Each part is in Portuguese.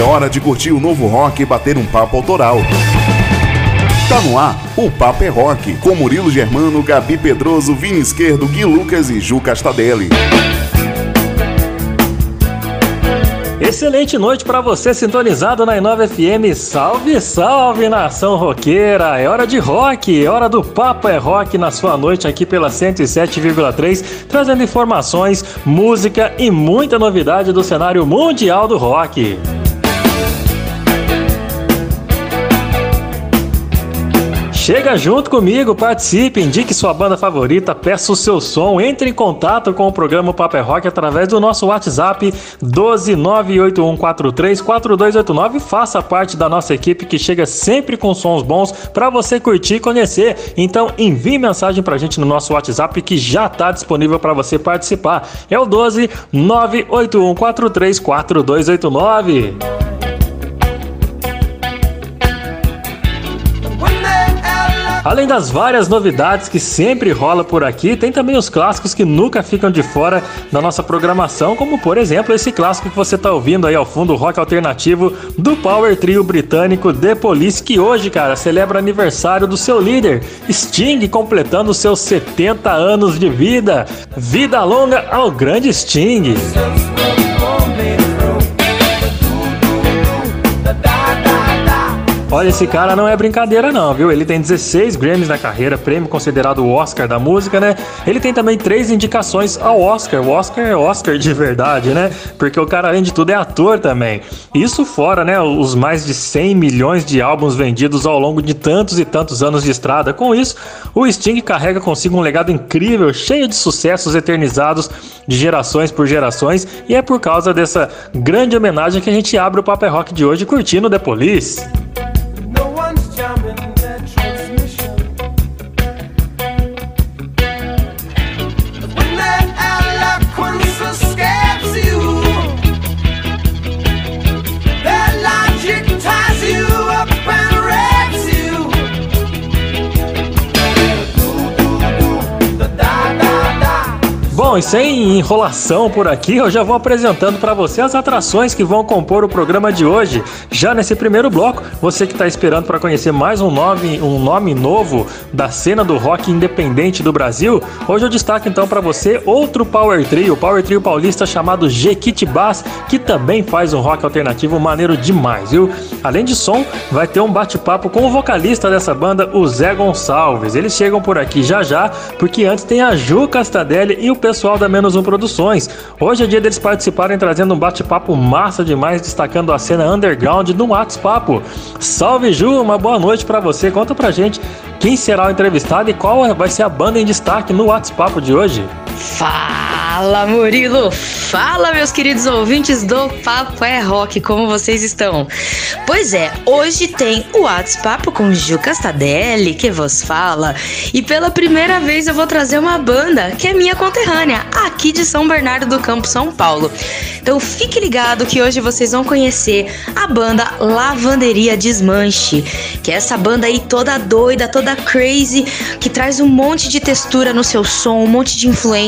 É hora de curtir o novo rock e bater um papo autoral. Tá no ar, o Papo é Rock, com Murilo Germano, Gabi Pedroso, Vini Esquerdo, Gui Lucas e Ju Castadelli. Excelente noite para você sintonizado na Inova FM. Salve, salve nação roqueira! É hora de rock, é hora do Papo é Rock na sua noite aqui pela 107,3, trazendo informações, música e muita novidade do cenário mundial do rock. Chega junto comigo, participe, indique sua banda favorita, peça o seu som, entre em contato com o programa Paper é Rock através do nosso WhatsApp 12981434289 e faça parte da nossa equipe que chega sempre com sons bons para você curtir e conhecer. Então envie mensagem pra gente no nosso WhatsApp que já está disponível para você participar. É o 12 Além das várias novidades que sempre rola por aqui, tem também os clássicos que nunca ficam de fora da nossa programação, como por exemplo esse clássico que você está ouvindo aí ao fundo, rock alternativo do Power Trio britânico The Police, que hoje, cara, celebra aniversário do seu líder, Sting, completando seus 70 anos de vida. Vida longa ao grande Sting. Olha, esse cara não é brincadeira não, viu? Ele tem 16 Grammys na carreira, prêmio considerado o Oscar da música, né? Ele tem também três indicações ao Oscar. O Oscar é Oscar de verdade, né? Porque o cara, além de tudo, é ator também. Isso fora, né? Os mais de 100 milhões de álbuns vendidos ao longo de tantos e tantos anos de estrada. Com isso, o Sting carrega consigo um legado incrível, cheio de sucessos eternizados de gerações por gerações. E é por causa dessa grande homenagem que a gente abre o Paper Rock de hoje curtindo The Police. Bom, e sem enrolação por aqui, eu já vou apresentando para você as atrações que vão compor o programa de hoje. Já nesse primeiro bloco, você que está esperando para conhecer mais um nome, um nome novo da cena do rock independente do Brasil, hoje eu destaco então para você outro Power Trio, Power Trio paulista chamado Jequitibás, que também faz um rock alternativo maneiro demais, viu? Além de som, vai ter um bate-papo com o vocalista dessa banda, o Zé Gonçalves. Eles chegam por aqui já já, porque antes tem a Ju Castadelli e o pessoal pessoal da Menos Um Produções. Hoje é dia deles participarem trazendo um bate-papo massa demais, destacando a cena underground no WhatsApp. Salve Ju, uma boa noite para você. Conta pra gente quem será o entrevistado e qual vai ser a banda em destaque no WhatsApp de hoje. Fala Murilo, fala meus queridos ouvintes do Papo é Rock, como vocês estão? Pois é, hoje tem o WhatsApp com Ju Castadelli, que vos fala, e pela primeira vez eu vou trazer uma banda que é minha conterrânea, aqui de São Bernardo do Campo, São Paulo. Então fique ligado que hoje vocês vão conhecer a banda Lavanderia Desmanche, que é essa banda aí toda doida, toda crazy, que traz um monte de textura no seu som, um monte de influência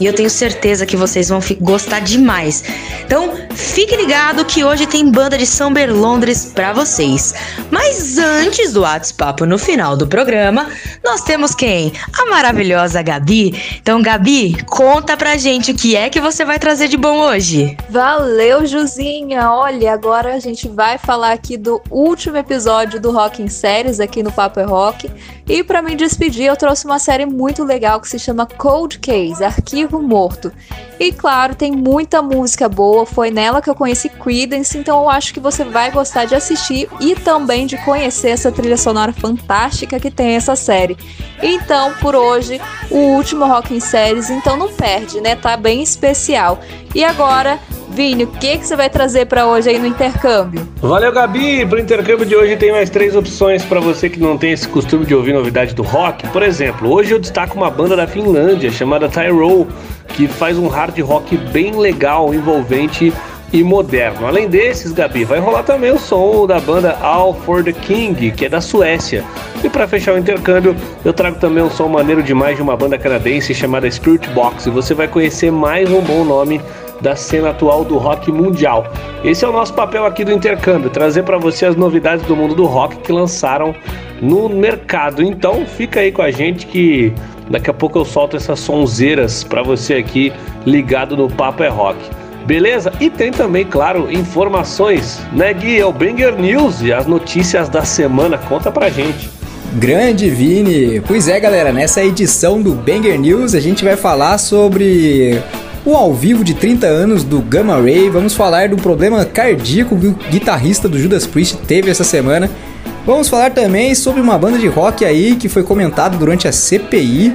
e eu tenho certeza que vocês vão gostar demais. Então, fique ligado que hoje tem banda de São Berlondres para vocês. Mas antes do WhatsApp no final do programa, nós temos quem? A maravilhosa Gabi. Então, Gabi, conta pra gente o que é que você vai trazer de bom hoje. Valeu, Juzinha. Olha, agora a gente vai falar aqui do último episódio do Rock em Séries aqui no Papo é Rock. E para me despedir, eu trouxe uma série muito legal que se chama Cold Case, Arquivo Morto. E claro, tem muita música boa, foi nela que eu conheci Creedence, então eu acho que você vai gostar de assistir e também de conhecer essa trilha sonora fantástica que tem essa série. Então, por hoje, o último Rock em Séries, então não perde, né? Tá bem especial. E agora, Vini, o que, que você vai trazer para hoje aí no intercâmbio? Valeu, Gabi! Para o intercâmbio de hoje tem mais três opções para você que não tem esse costume de ouvir novidade do rock. Por exemplo, hoje eu destaco uma banda da Finlândia chamada Tyrell, que faz um hard rock bem legal, envolvente e moderno. Além desses, Gabi, vai rolar também o som da banda All for the King, que é da Suécia. E para fechar o intercâmbio, eu trago também um som maneiro demais de uma banda canadense chamada Spirit Box. E você vai conhecer mais um bom nome da cena atual do rock mundial. Esse é o nosso papel aqui do intercâmbio, trazer para você as novidades do mundo do rock que lançaram no mercado. Então, fica aí com a gente que daqui a pouco eu solto essas sonzeiras para você aqui ligado no Papo é Rock. Beleza? E tem também, claro, informações, né, Gui? É o Banger News e as notícias da semana. Conta pra gente. Grande Vini! Pois é, galera, nessa edição do Banger News a gente vai falar sobre o ao vivo de 30 anos do Gamma Ray. Vamos falar do problema cardíaco que o guitarrista do Judas Priest teve essa semana. Vamos falar também sobre uma banda de rock aí que foi comentada durante a CPI.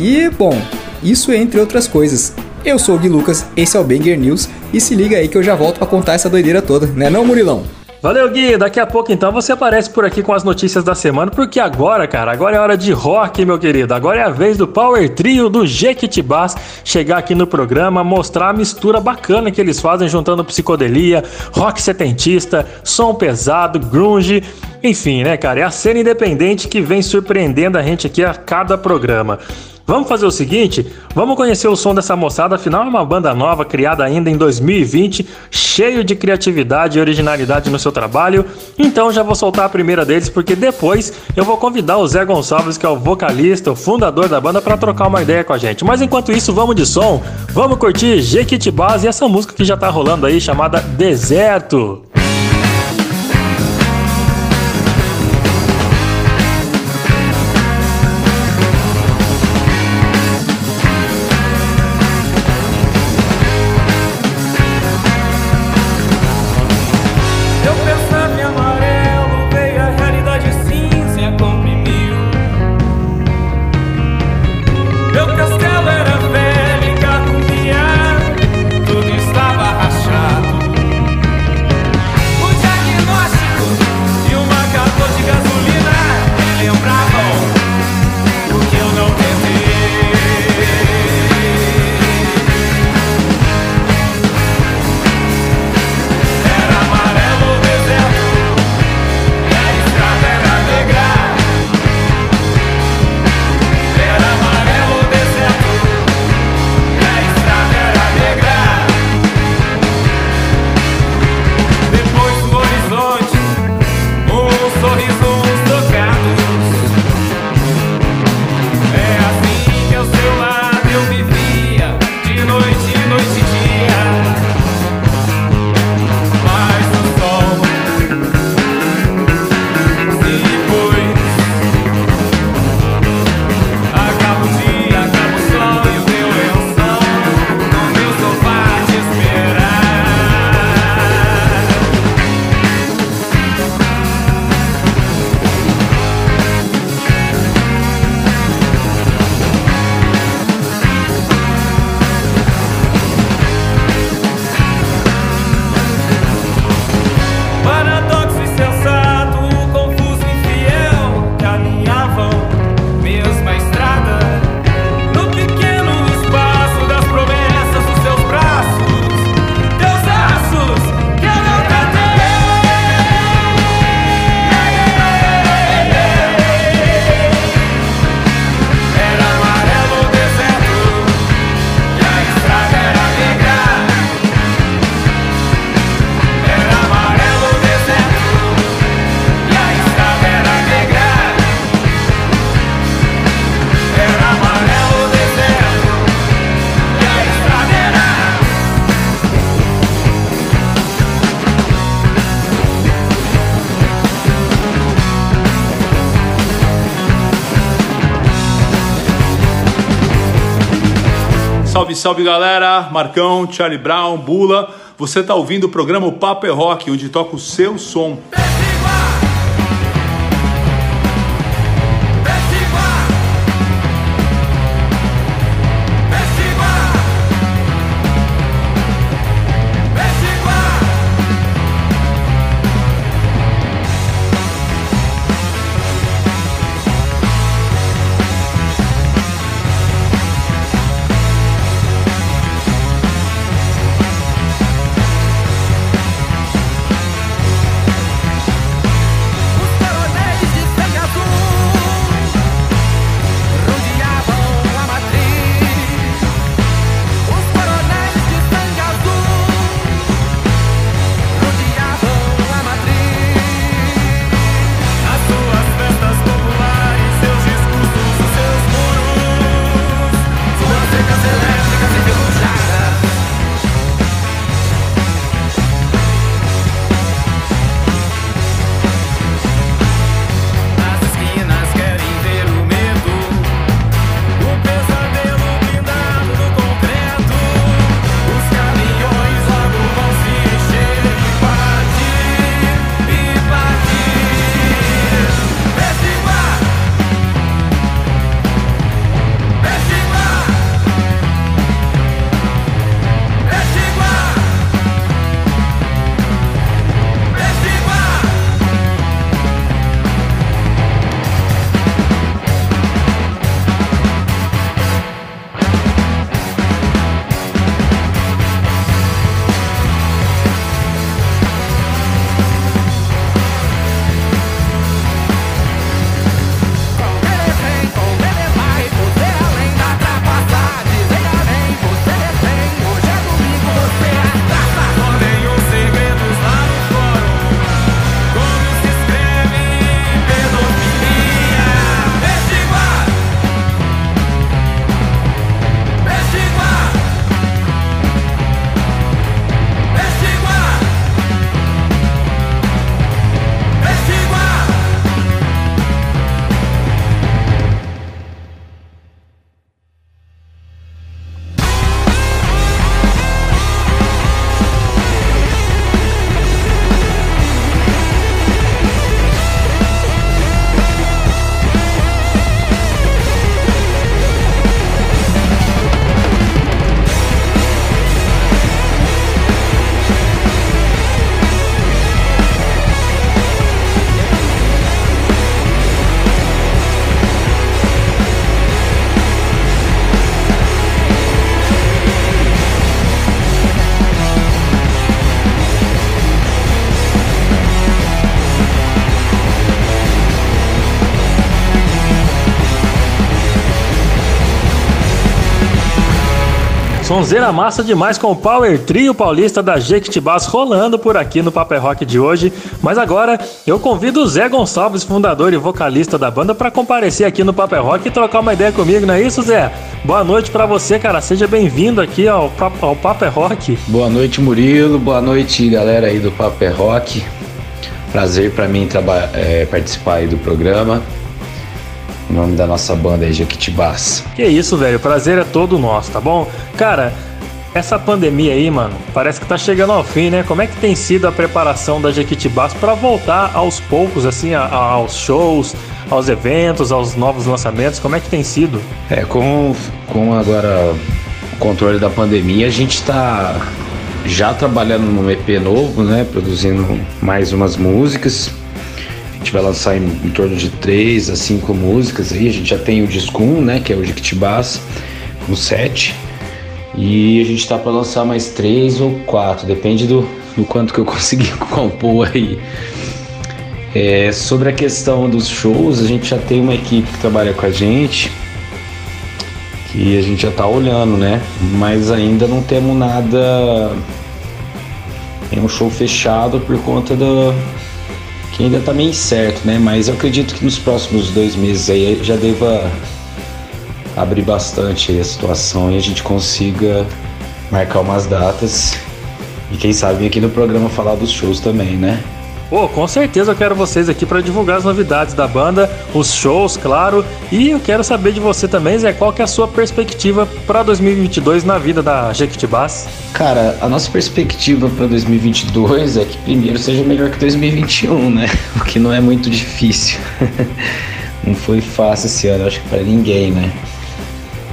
E, bom, isso entre outras coisas. Eu sou o Gui Lucas, esse é o Banger News e se liga aí que eu já volto para contar essa doideira toda, né não, Murilão? Valeu, Gui. Daqui a pouco, então, você aparece por aqui com as notícias da semana, porque agora, cara, agora é hora de rock, meu querido. Agora é a vez do Power Trio do Jequitibás chegar aqui no programa, mostrar a mistura bacana que eles fazem, juntando psicodelia, rock setentista, som pesado, grunge. Enfim, né, cara? É a cena independente que vem surpreendendo a gente aqui a cada programa. Vamos fazer o seguinte, vamos conhecer o som dessa moçada, afinal é uma banda nova, criada ainda em 2020, cheio de criatividade e originalidade no seu trabalho. Então já vou soltar a primeira deles, porque depois eu vou convidar o Zé Gonçalves, que é o vocalista, o fundador da banda, para trocar uma ideia com a gente. Mas enquanto isso, vamos de som, vamos curtir Jequitibás e essa música que já tá rolando aí, chamada Deserto. Salve, galera! Marcão, Charlie Brown, Bula. Você está ouvindo o programa o Papo é Rock, onde toca o seu som. Sonzeira massa demais com o Power Trio Paulista da Jequitibás rolando por aqui no Paper Rock de hoje. Mas agora eu convido o Zé Gonçalves, fundador e vocalista da banda, para comparecer aqui no Paper Rock e trocar uma ideia comigo, não é isso, Zé? Boa noite para você, cara. Seja bem-vindo aqui ao, ao Paper Rock. Boa noite, Murilo. Boa noite, galera aí do Paper Rock. Prazer para mim é, participar aí do programa. O nome da nossa banda é Jequitibás. Que isso, velho. O prazer é todo nosso, tá bom? Cara, essa pandemia aí, mano, parece que tá chegando ao fim, né? Como é que tem sido a preparação da Jequitibás para voltar aos poucos, assim, a, a, aos shows, aos eventos, aos novos lançamentos? Como é que tem sido? É, com, com agora o controle da pandemia, a gente tá já trabalhando num EP novo, né? Produzindo mais umas músicas gente vai lançar em, em, torno de três a cinco músicas aí. A gente já tem o disco 1, né? Que é o Jiquitibás, com sete. E a gente tá para lançar mais três ou quatro, depende do, do quanto que eu conseguir compor aí. É, sobre a questão dos shows, a gente já tem uma equipe que trabalha com a gente, que a gente já tá olhando, né? Mas ainda não temos nada. É um show fechado por conta do, que ainda está meio incerto, né? Mas eu acredito que nos próximos dois meses aí já deva abrir bastante a situação e a gente consiga marcar umas datas e quem sabe aqui no programa falar dos shows também, né? Pô, com certeza eu quero vocês aqui para divulgar as novidades da banda, os shows, claro. E eu quero saber de você também, Zé, qual que é a sua perspectiva para 2022 na vida da Jequitibás? Cara, a nossa perspectiva para 2022 é que primeiro seja melhor que 2021, né? O que não é muito difícil. não foi fácil esse ano, acho que para ninguém, né?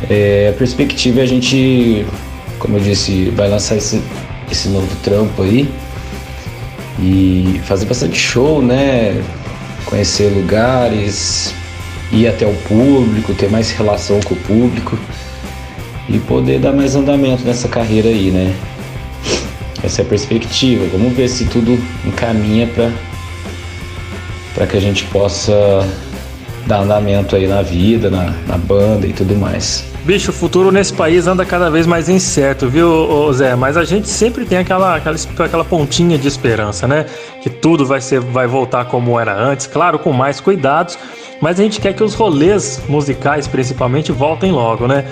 É, a perspectiva é a gente, como eu disse, vai lançar esse, esse novo trampo aí e fazer bastante show, né? Conhecer lugares, ir até o público, ter mais relação com o público e poder dar mais andamento nessa carreira aí, né? Essa é a perspectiva. Vamos ver se tudo encaminha para para que a gente possa dar andamento aí na vida, na, na banda e tudo mais. Bicho, o futuro nesse país anda cada vez mais incerto, viu, Zé? Mas a gente sempre tem aquela, aquela, aquela pontinha de esperança, né? Que tudo vai, ser, vai voltar como era antes, claro, com mais cuidados, mas a gente quer que os rolês musicais, principalmente, voltem logo, né?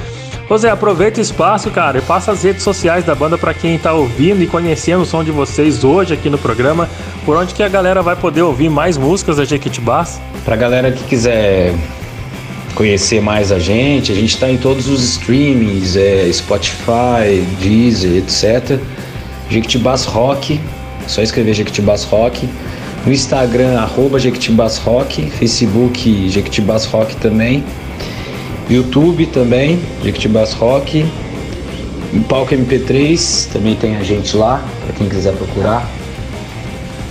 Ô Zé, aproveita o espaço, cara, e passa as redes sociais da banda para quem tá ouvindo e conhecendo o som de vocês hoje aqui no programa, por onde que a galera vai poder ouvir mais músicas da Jequitibás? Pra galera que quiser conhecer mais a gente, a gente está em todos os streamings, é, Spotify, Deezer, etc. Jequitibás Rock, só escrever Jequitibás Rock. No Instagram, arroba Jequitibás Rock, Facebook Jequitibás Rock também. YouTube também, Jequitibás Rock. Em Palco MP3 também tem a gente lá, para quem quiser procurar.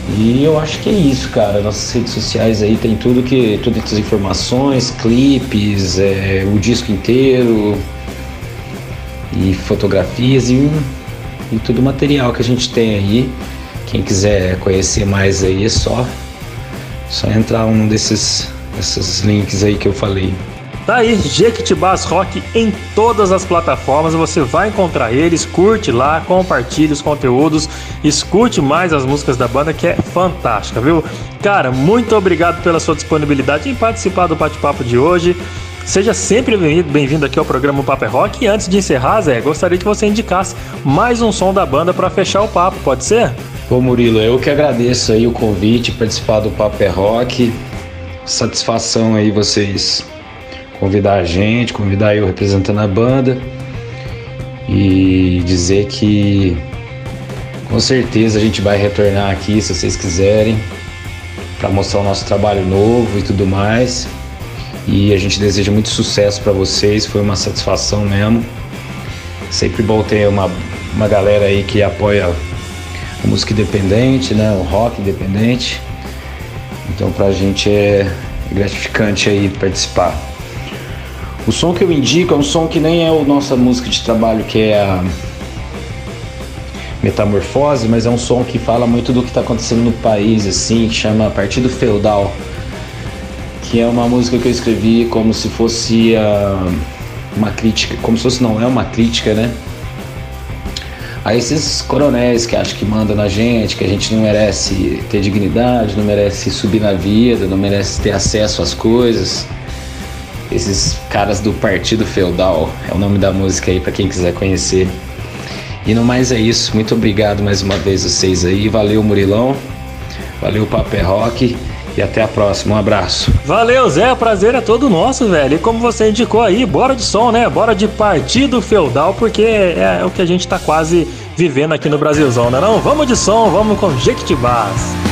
E eu acho que é isso, cara. Nossas redes sociais aí tem tudo que. Todas as informações, clipes, é, o disco inteiro e fotografias e, e todo o material que a gente tem aí. Quem quiser conhecer mais aí é só, só entrar um desses, desses links aí que eu falei. Tá aí, Jequitibás Rock em todas as plataformas, você vai encontrar eles, curte lá, compartilhe os conteúdos, escute mais as músicas da banda que é fantástica, viu? Cara, muito obrigado pela sua disponibilidade em participar do bate-papo de hoje. Seja sempre bem-vindo aqui ao programa Papo é Rock. E antes de encerrar, Zé, gostaria que você indicasse mais um som da banda para fechar o papo, pode ser? Ô Murilo, eu que agradeço aí o convite, participar do Papo é Rock. Satisfação aí vocês convidar a gente, convidar eu representando a banda e dizer que com certeza a gente vai retornar aqui se vocês quiserem para mostrar o nosso trabalho novo e tudo mais. E a gente deseja muito sucesso para vocês, foi uma satisfação mesmo. Sempre bom ter uma, uma galera aí que apoia a música independente, né, o rock independente. Então pra gente é gratificante aí participar. O som que eu indico é um som que nem é a nossa música de trabalho, que é a Metamorfose, mas é um som que fala muito do que está acontecendo no país, assim, que chama Partido Feudal, que é uma música que eu escrevi como se fosse uh, uma crítica, como se fosse não é uma crítica, né? a esses coronéis que acham que mandam na gente, que a gente não merece ter dignidade, não merece subir na vida, não merece ter acesso às coisas. Esses caras do Partido Feudal, é o nome da música aí para quem quiser conhecer. E no mais é isso, muito obrigado mais uma vez vocês aí, valeu Murilão, valeu Papel Rock e até a próxima. Um abraço. Valeu, Zé. Prazer é todo nosso, velho. E como você indicou aí, bora de som, né? Bora de partido feudal, porque é, o que a gente tá quase vivendo aqui no Brasilzão, né? Não? Vamos de som, vamos com Jequitibás.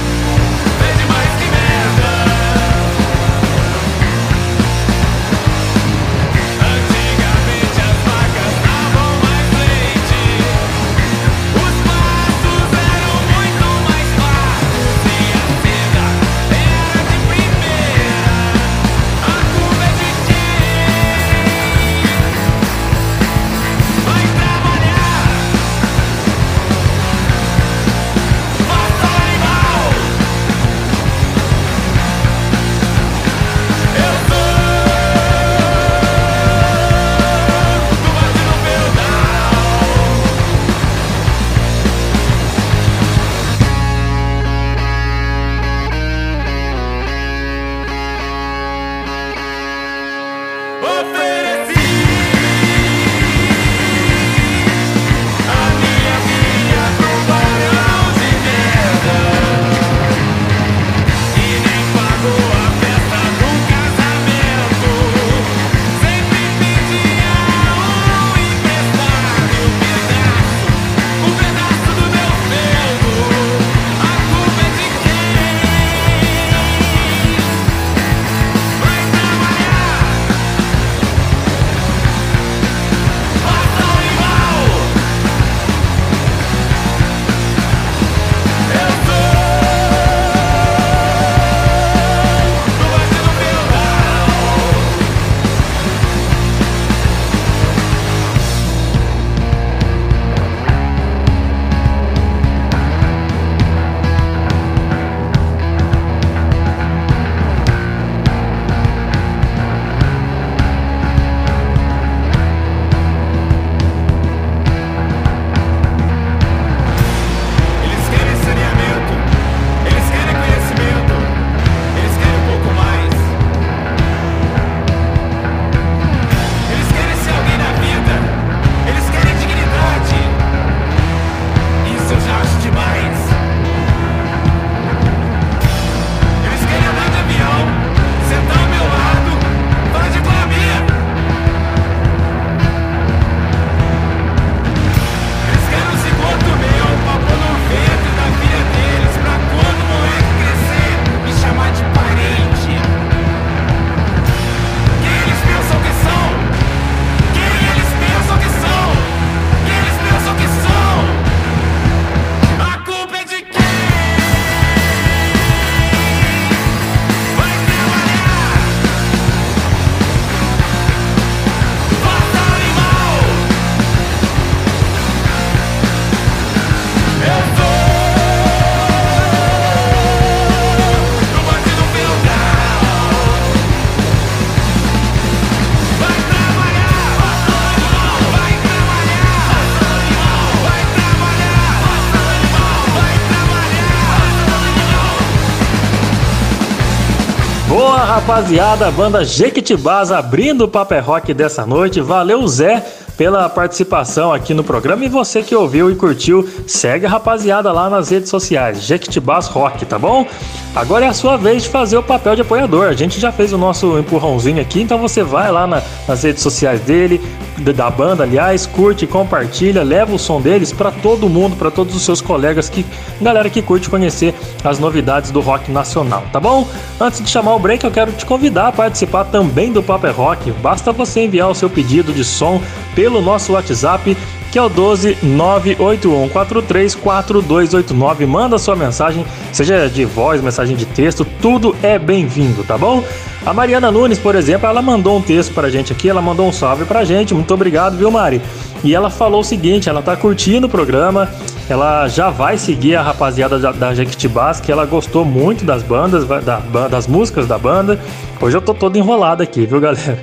Rapaziada, a banda Jequitibás abrindo o Paper Rock dessa noite. Valeu, Zé, pela participação aqui no programa. E você que ouviu e curtiu, segue a rapaziada lá nas redes sociais, Jequitibás Rock, tá bom? Agora é a sua vez de fazer o papel de apoiador. A gente já fez o nosso empurrãozinho aqui, então você vai lá na, nas redes sociais dele, da banda, aliás, curte, compartilha, leva o som deles para todo mundo, para todos os seus colegas que galera que curte conhecer as novidades do rock nacional, tá bom? Antes de chamar o break, eu quero te convidar a participar também do Paper Rock. Basta você enviar o seu pedido de som pelo nosso WhatsApp que é o 12 981434289. Manda sua mensagem, seja de voz, mensagem de texto, tudo é bem-vindo, tá bom? A Mariana Nunes, por exemplo, ela mandou um texto pra gente aqui, ela mandou um salve pra gente. Muito obrigado, viu, Mari? E ela falou o seguinte: ela tá curtindo o programa, ela já vai seguir a rapaziada da, da Jequitibás, que ela gostou muito das bandas, da, das músicas da banda. Hoje eu tô todo enrolado aqui, viu, galera?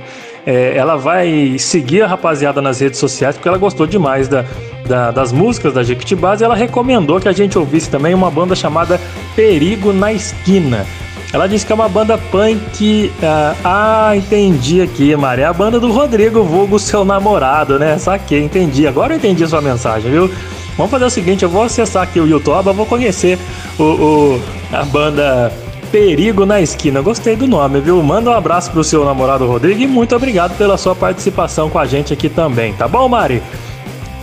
É, ela vai seguir a rapaziada nas redes sociais porque ela gostou demais da, da, das músicas da Jequitibás e ela recomendou que a gente ouvisse também uma banda chamada Perigo na Esquina. Ela disse que é uma banda punk. Uh, ah, entendi aqui, Mari. É a banda do Rodrigo Vulgo, seu namorado, né? Saquei, entendi. Agora eu entendi a sua mensagem, viu? Vamos fazer o seguinte: eu vou acessar aqui o YouTube, eu vou conhecer o, o a banda Perigo na Esquina. Gostei do nome, viu? Manda um abraço pro seu namorado Rodrigo e muito obrigado pela sua participação com a gente aqui também, tá bom, Mari?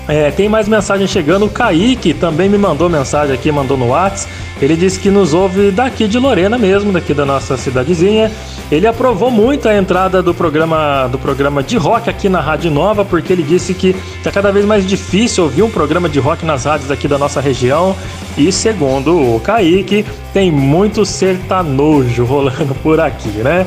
É, tem mais mensagem chegando. O Kaique também me mandou mensagem aqui, mandou no WhatsApp. Ele disse que nos ouve daqui de Lorena mesmo, daqui da nossa cidadezinha. Ele aprovou muito a entrada do programa do programa de rock aqui na Rádio Nova, porque ele disse que está cada vez mais difícil ouvir um programa de rock nas rádios aqui da nossa região. E segundo o Kaique, tem muito sertanojo rolando por aqui, né?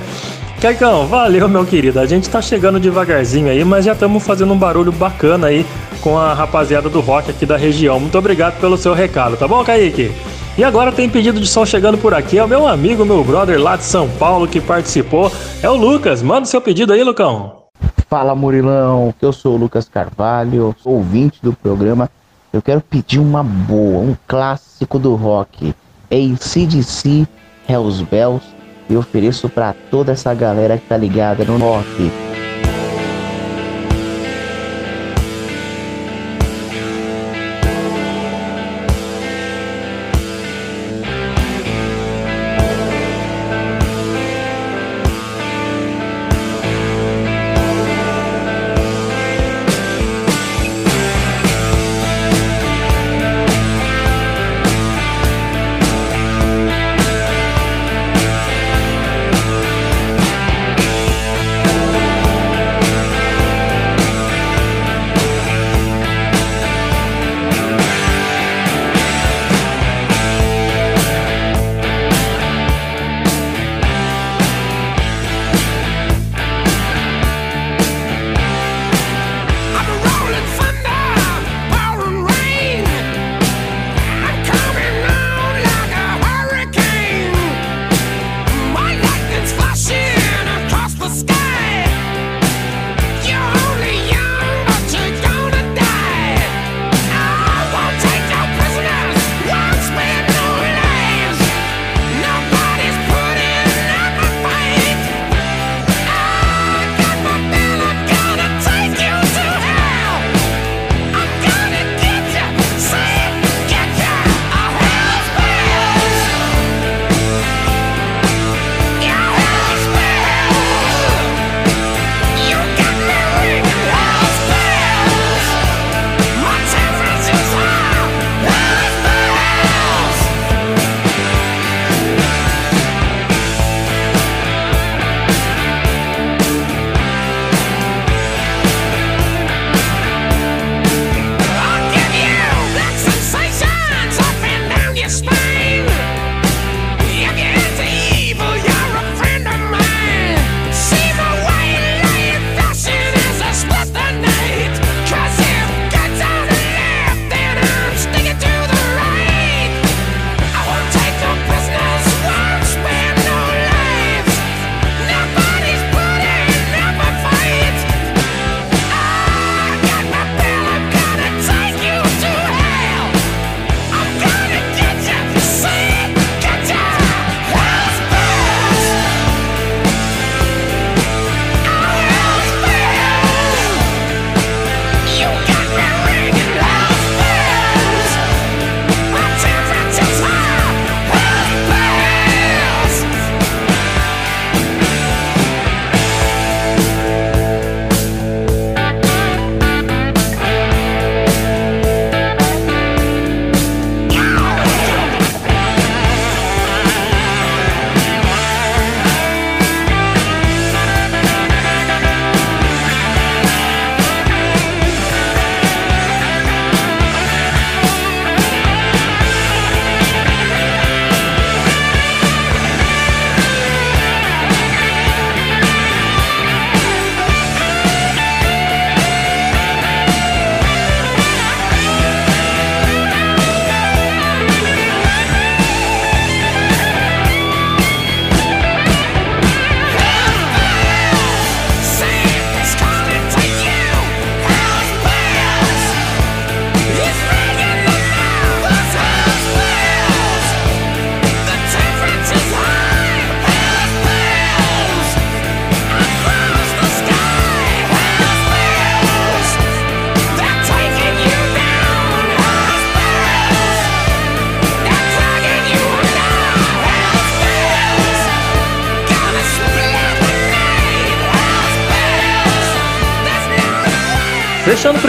Caicão, valeu, meu querido. A gente tá chegando devagarzinho aí, mas já estamos fazendo um barulho bacana aí com a rapaziada do rock aqui da região. Muito obrigado pelo seu recado, tá bom, Kaique? E agora tem pedido de som chegando por aqui. É o meu amigo, meu brother lá de São Paulo que participou. É o Lucas. Manda o seu pedido aí, Lucão. Fala, Murilão. Eu sou o Lucas Carvalho, sou ouvinte do programa. Eu quero pedir uma boa, um clássico do rock. ACDC, Hells Bells e ofereço para toda essa galera que tá ligada no rock.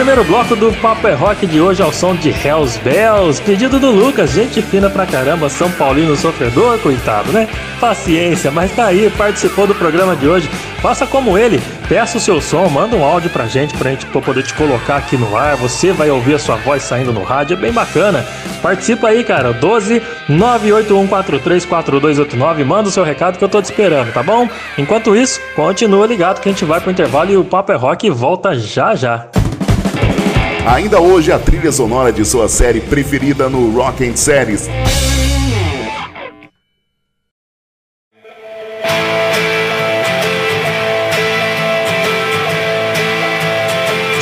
Primeiro bloco do Papo é Rock de hoje ao som de Hells Bells, pedido do Lucas, gente fina pra caramba, São Paulino sofredor, coitado, né? Paciência, mas tá aí, participou do programa de hoje. Faça como ele, peça o seu som, manda um áudio pra gente, pra gente poder te colocar aqui no ar. Você vai ouvir a sua voz saindo no rádio, é bem bacana. Participa aí, cara, 12 981434289, manda o seu recado que eu tô te esperando, tá bom? Enquanto isso, continua ligado que a gente vai pro intervalo e o Papo é Rock volta já já. Ainda hoje a trilha sonora de sua série preferida no Rock and Series.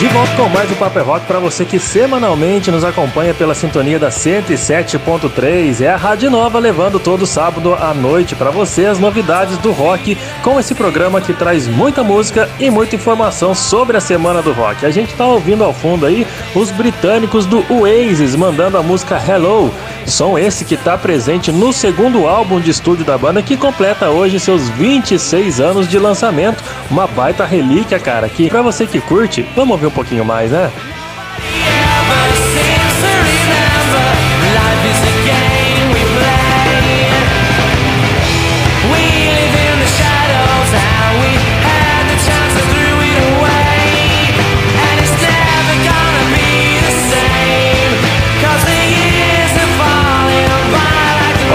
De volta com mais o Paper é Rock para você que semanalmente nos acompanha pela sintonia da 107.3. É a Rádio Nova levando todo sábado à noite para você as novidades do rock com esse programa que traz muita música e muita informação sobre a semana do rock. A gente tá ouvindo ao fundo aí os britânicos do Oasis mandando a música Hello. Som esse que está presente no segundo álbum de estúdio da banda que completa hoje seus 26 anos de lançamento. Uma baita relíquia, cara, que para você que curte, vamos ouvir um pouquinho mais, né?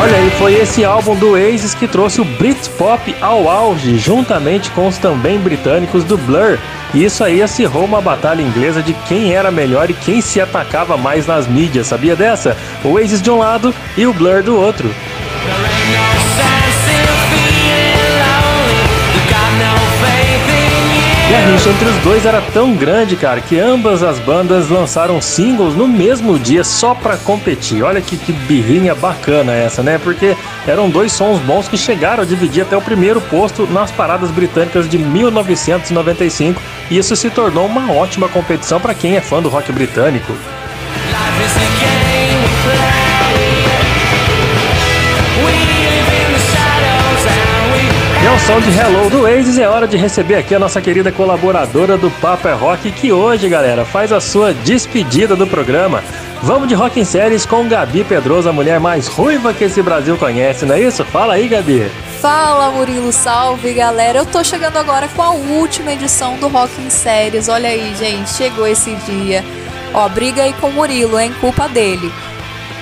Olha aí, foi esse álbum do Oasis que trouxe o Britpop ao auge, juntamente com os também britânicos do Blur. E isso aí acirrou uma batalha inglesa de quem era melhor e quem se atacava mais nas mídias, sabia dessa? O Oasis de um lado e o Blur do outro. A rixa entre os dois era tão grande, cara, que ambas as bandas lançaram singles no mesmo dia só pra competir. Olha que, que birrinha bacana essa, né? Porque eram dois sons bons que chegaram a dividir até o primeiro posto nas paradas britânicas de 1995 e isso se tornou uma ótima competição para quem é fã do rock britânico. E som de Hello do Oasis é hora de receber aqui a nossa querida colaboradora do Papa é Rock, que hoje, galera, faz a sua despedida do programa. Vamos de Rock em Séries com Gabi Pedroso, a mulher mais ruiva que esse Brasil conhece, não é isso? Fala aí, Gabi. Fala Murilo, salve galera! Eu tô chegando agora com a última edição do Rock em Séries. Olha aí, gente, chegou esse dia. Ó, briga aí com o Murilo, hein? Culpa dele.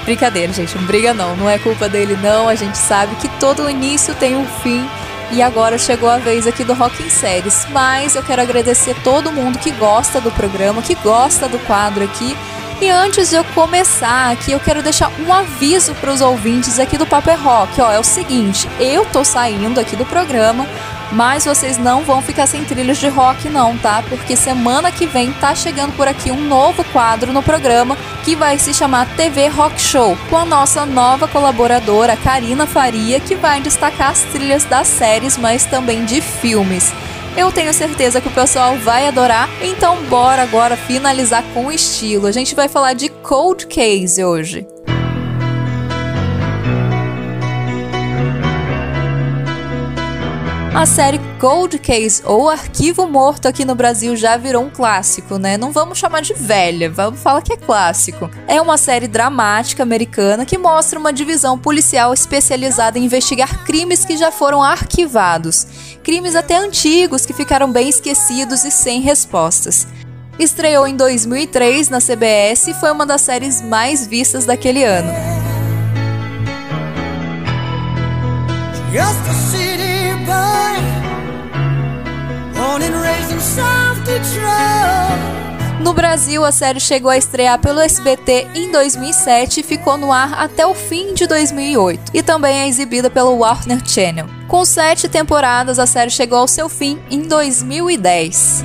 Brincadeira, gente, não briga não, não é culpa dele não. A gente sabe que todo início tem um fim e agora chegou a vez aqui do Rock em Séries. Mas eu quero agradecer todo mundo que gosta do programa, que gosta do quadro aqui. E antes de eu começar aqui, eu quero deixar um aviso para os ouvintes aqui do Paper Rock. Ó, é o seguinte, eu tô saindo aqui do programa, mas vocês não vão ficar sem trilhos de rock não, tá? Porque semana que vem tá chegando por aqui um novo quadro no programa que vai se chamar TV Rock Show, com a nossa nova colaboradora Karina Faria, que vai destacar as trilhas das séries, mas também de filmes. Eu tenho certeza que o pessoal vai adorar, então bora agora finalizar com estilo. A gente vai falar de Cold Case hoje. A série Cold Case ou Arquivo Morto aqui no Brasil já virou um clássico, né? Não vamos chamar de velha, vamos falar que é clássico. É uma série dramática americana que mostra uma divisão policial especializada em investigar crimes que já foram arquivados, crimes até antigos que ficaram bem esquecidos e sem respostas. Estreou em 2003 na CBS e foi uma das séries mais vistas daquele ano. Just boy, born and raised in South Detroit. No Brasil, a série chegou a estrear pelo SBT em 2007 e ficou no ar até o fim de 2008, e também é exibida pelo Warner Channel. Com sete temporadas, a série chegou ao seu fim em 2010.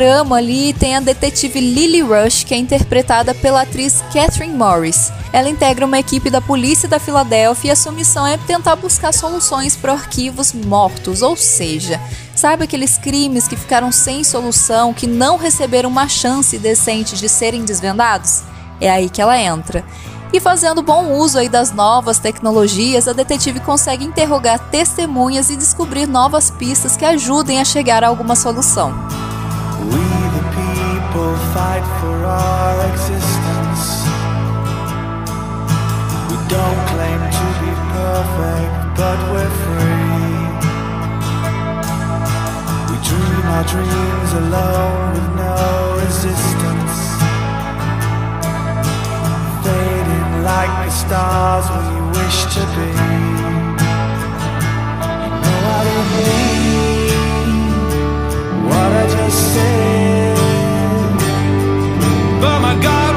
Trama ali tem a detetive Lily Rush, que é interpretada pela atriz Catherine Morris. Ela integra uma equipe da polícia da Filadélfia e a sua missão é tentar buscar soluções para arquivos mortos, ou seja, sabe aqueles crimes que ficaram sem solução, que não receberam uma chance decente de serem desvendados? É aí que ela entra. E fazendo bom uso aí das novas tecnologias, a detetive consegue interrogar testemunhas e descobrir novas pistas que ajudem a chegar a alguma solução. We fight for our existence. We don't claim to be perfect, but we're free. We dream our dreams alone with no resistance. Fading like the stars when you wish to be. Mean what I just said, but my God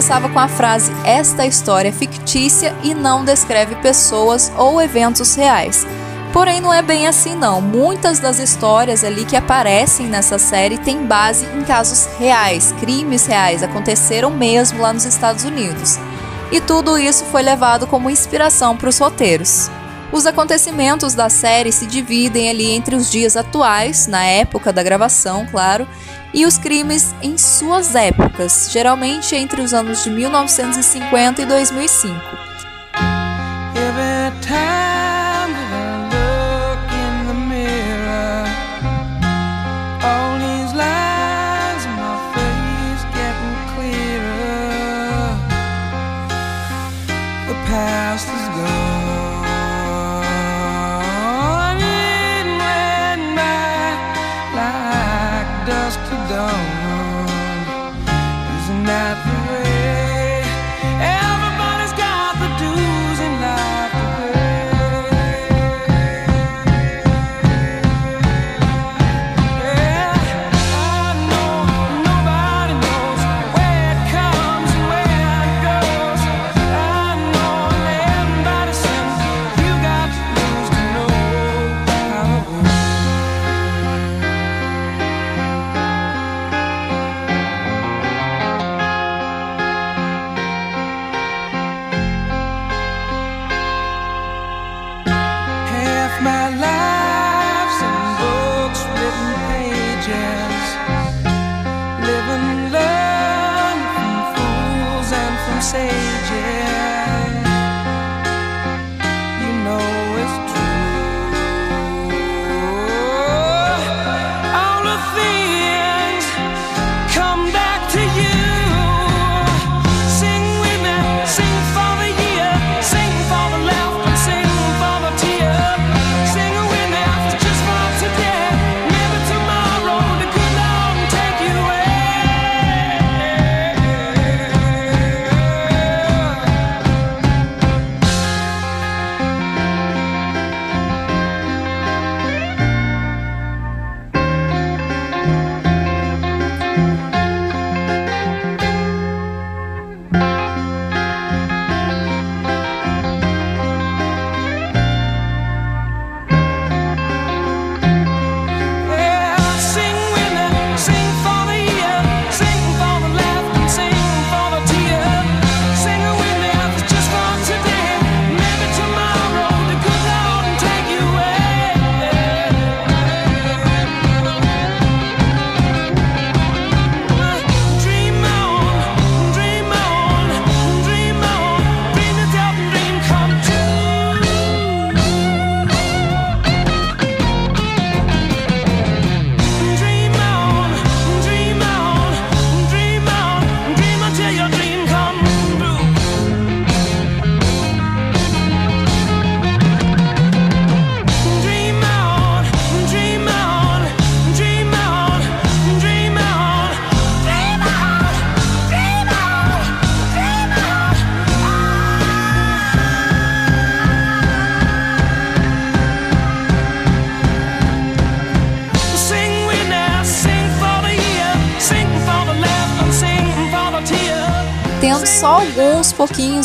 começava com a frase: Esta história é fictícia e não descreve pessoas ou eventos reais. Porém, não é bem assim, não. Muitas das histórias ali que aparecem nessa série têm base em casos reais, crimes reais, aconteceram mesmo lá nos Estados Unidos. E tudo isso foi levado como inspiração para os roteiros. Os acontecimentos da série se dividem ali entre os dias atuais, na época da gravação, claro, e os crimes em suas épocas, geralmente entre os anos de 1950 e 2005.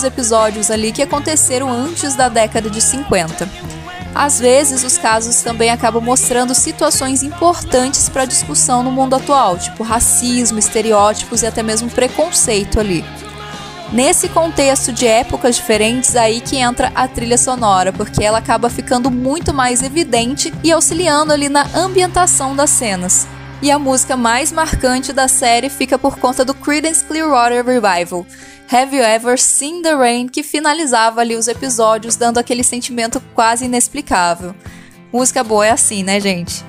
episódios ali que aconteceram antes da década de 50. Às vezes, os casos também acabam mostrando situações importantes para discussão no mundo atual, tipo racismo, estereótipos e até mesmo preconceito ali. Nesse contexto de épocas diferentes, é aí que entra a trilha sonora, porque ela acaba ficando muito mais evidente e auxiliando ali na ambientação das cenas. E a música mais marcante da série fica por conta do Creedence Clearwater Revival, Have You Ever Seen the Rain, que finalizava ali os episódios, dando aquele sentimento quase inexplicável. Música boa é assim, né, gente?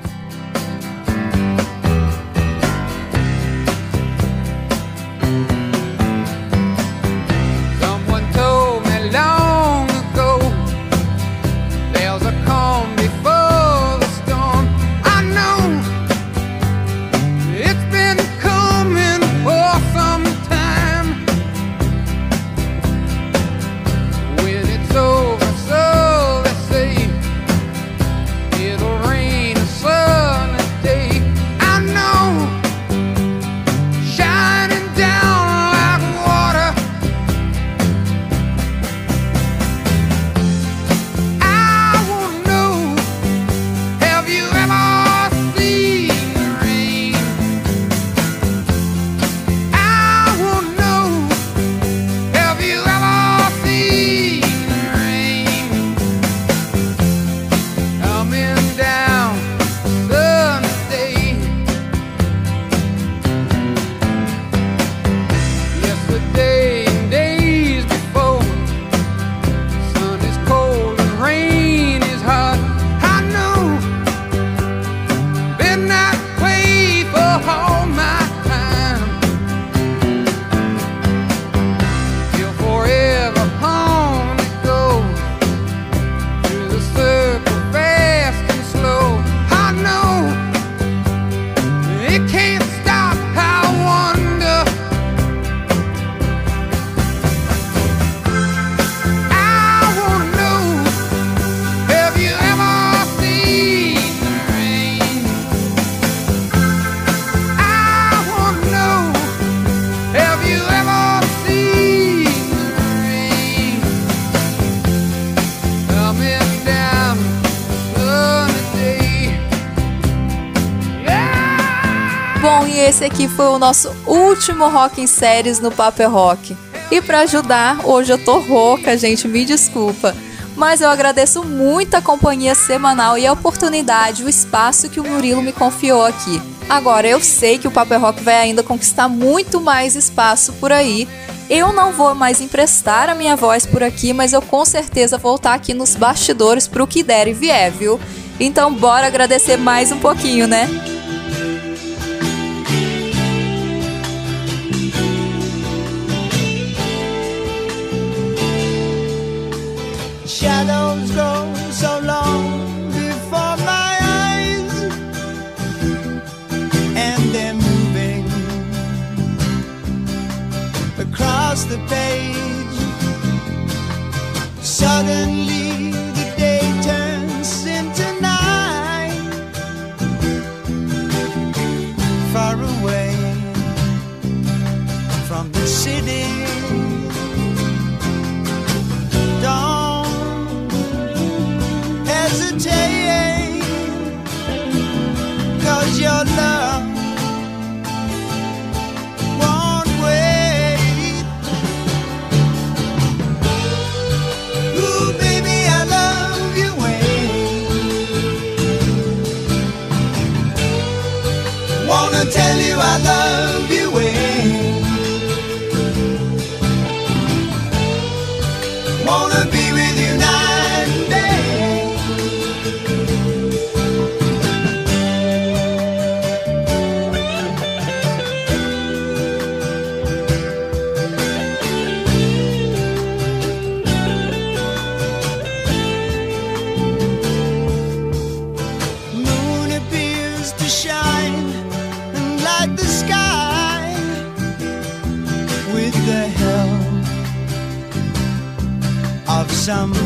esse aqui foi o nosso último Rock em Séries no Papel Rock. E para ajudar, hoje eu tô rouca, gente, me desculpa. Mas eu agradeço muito a companhia semanal e a oportunidade, o espaço que o Murilo me confiou aqui. Agora, eu sei que o Papel Rock vai ainda conquistar muito mais espaço por aí. Eu não vou mais emprestar a minha voz por aqui, mas eu com certeza vou estar aqui nos bastidores pro que der e vier, viu? Então, bora agradecer mais um pouquinho, né? Shadows grow so long before my eyes, and they're moving across the page. Suddenly, the day turns into night, far away from the city. Love some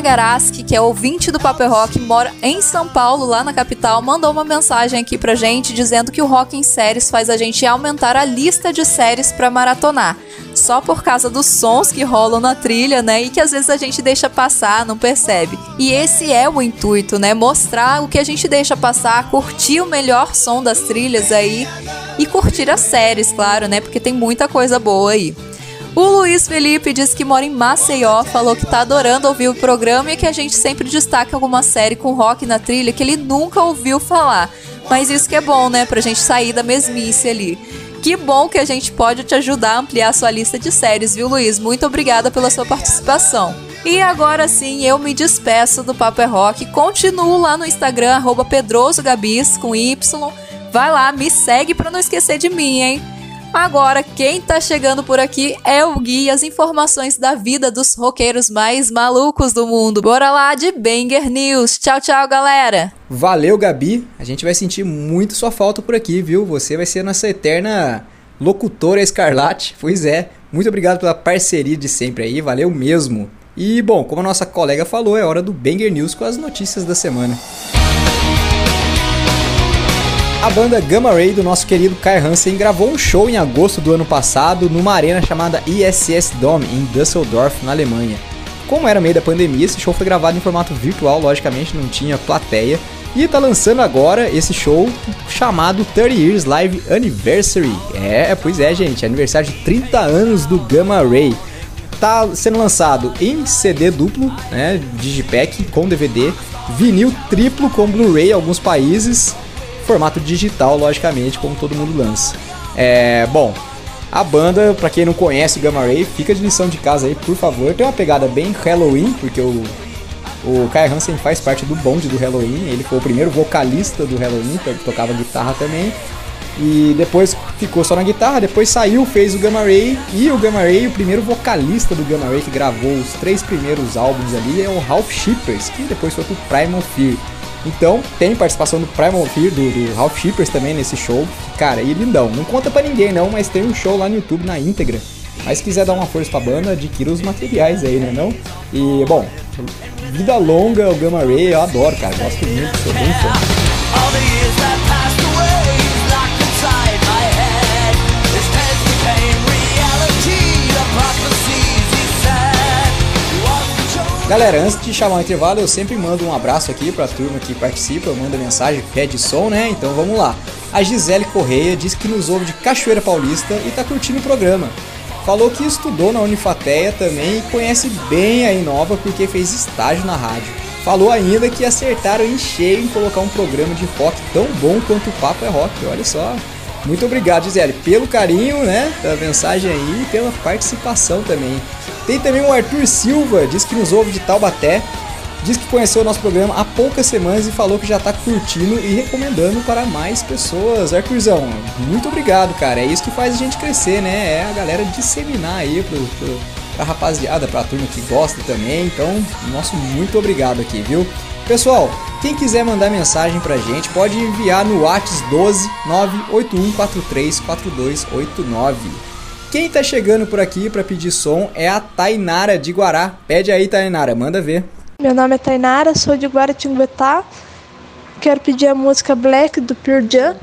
Nagaraski, que é ouvinte do Paper Rock, mora em São Paulo, lá na capital, mandou uma mensagem aqui pra gente dizendo que o Rock em Séries faz a gente aumentar a lista de séries pra maratonar. Só por causa dos sons que rolam na trilha, né? E que às vezes a gente deixa passar, não percebe. E esse é o intuito, né? Mostrar o que a gente deixa passar, curtir o melhor som das trilhas aí e curtir as séries, claro, né? Porque tem muita coisa boa aí. O Luiz Felipe diz que mora em Maceió, falou que tá adorando ouvir o programa e que a gente sempre destaca alguma série com rock na trilha que ele nunca ouviu falar. Mas isso que é bom, né? Pra gente sair da mesmice ali. Que bom que a gente pode te ajudar a ampliar a sua lista de séries, viu, Luiz? Muito obrigada pela sua participação. E agora sim, eu me despeço do Papo é Rock. Continuo lá no Instagram, pedrosogabis, com Y. Vai lá, me segue pra não esquecer de mim, hein? Agora, quem tá chegando por aqui é o Gui e as informações da vida dos roqueiros mais malucos do mundo. Bora lá de Banger News. Tchau, tchau, galera. Valeu, Gabi. A gente vai sentir muito sua falta por aqui, viu? Você vai ser nossa eterna locutora escarlate. Pois é. Muito obrigado pela parceria de sempre aí. Valeu mesmo. E bom, como a nossa colega falou, é hora do Banger News com as notícias da semana. A banda Gamma Ray do nosso querido Kai Hansen gravou um show em agosto do ano passado numa arena chamada ISS Dome em Düsseldorf, na Alemanha. Como era meio da pandemia, esse show foi gravado em formato virtual, logicamente não tinha plateia, e tá lançando agora esse show chamado 30 Years Live Anniversary. É, pois é, gente, aniversário de 30 anos do Gamma Ray. Tá sendo lançado em CD duplo, né, digipack com DVD, vinil triplo com Blu-ray em alguns países, formato digital, logicamente, como todo mundo lança. É, bom, a banda, pra quem não conhece o Gamma Ray, fica de lição de casa aí, por favor. Tem uma pegada bem Halloween, porque o, o Kai Hansen faz parte do bonde do Halloween. Ele foi o primeiro vocalista do Halloween, ele tocava guitarra também. E depois ficou só na guitarra, depois saiu, fez o Gamma Ray. E o Gamma Ray, o primeiro vocalista do Gamma Ray que gravou os três primeiros álbuns ali, é o Ralph Shippers, que depois foi pro Primal Fear. Então, tem participação do Primal Fear, do, do Ralph Shippers também nesse show. Cara, e lindão. Não conta pra ninguém não, mas tem um show lá no YouTube na íntegra. Mas se quiser dar uma força pra banda, adquira os materiais aí, né não? E, bom, vida longa, o Gamma Ray, eu adoro, cara. Gosto muito, sou bem fã. Galera, antes de chamar o intervalo, eu sempre mando um abraço aqui pra turma que participa, manda mensagem, pede som, né? Então vamos lá. A Gisele Correia diz que nos ouve de Cachoeira Paulista e tá curtindo o programa. Falou que estudou na Unifateia também e conhece bem a Inova porque fez estágio na rádio. Falou ainda que acertaram em cheio em colocar um programa de rock tão bom quanto o Papo é Rock. Olha só. Muito obrigado, Gisele, pelo carinho, né, da mensagem aí e pela participação também. Tem também o Arthur Silva, diz que nos ouve de Taubaté, diz que conheceu o nosso programa há poucas semanas e falou que já tá curtindo e recomendando para mais pessoas. Arthurzão, muito obrigado, cara. É isso que faz a gente crescer, né? É a galera disseminar aí pro, pro, pra rapaziada, pra turma que gosta também. Então, nosso muito obrigado aqui, viu? Pessoal, quem quiser mandar mensagem pra gente, pode enviar no WhatsApp 12 981434289. Quem tá chegando por aqui pra pedir som é a Tainara de Guará. Pede aí, Tainara, manda ver. Meu nome é Tainara, sou de Guaratinguetá. Quero pedir a música Black do Pure Jam.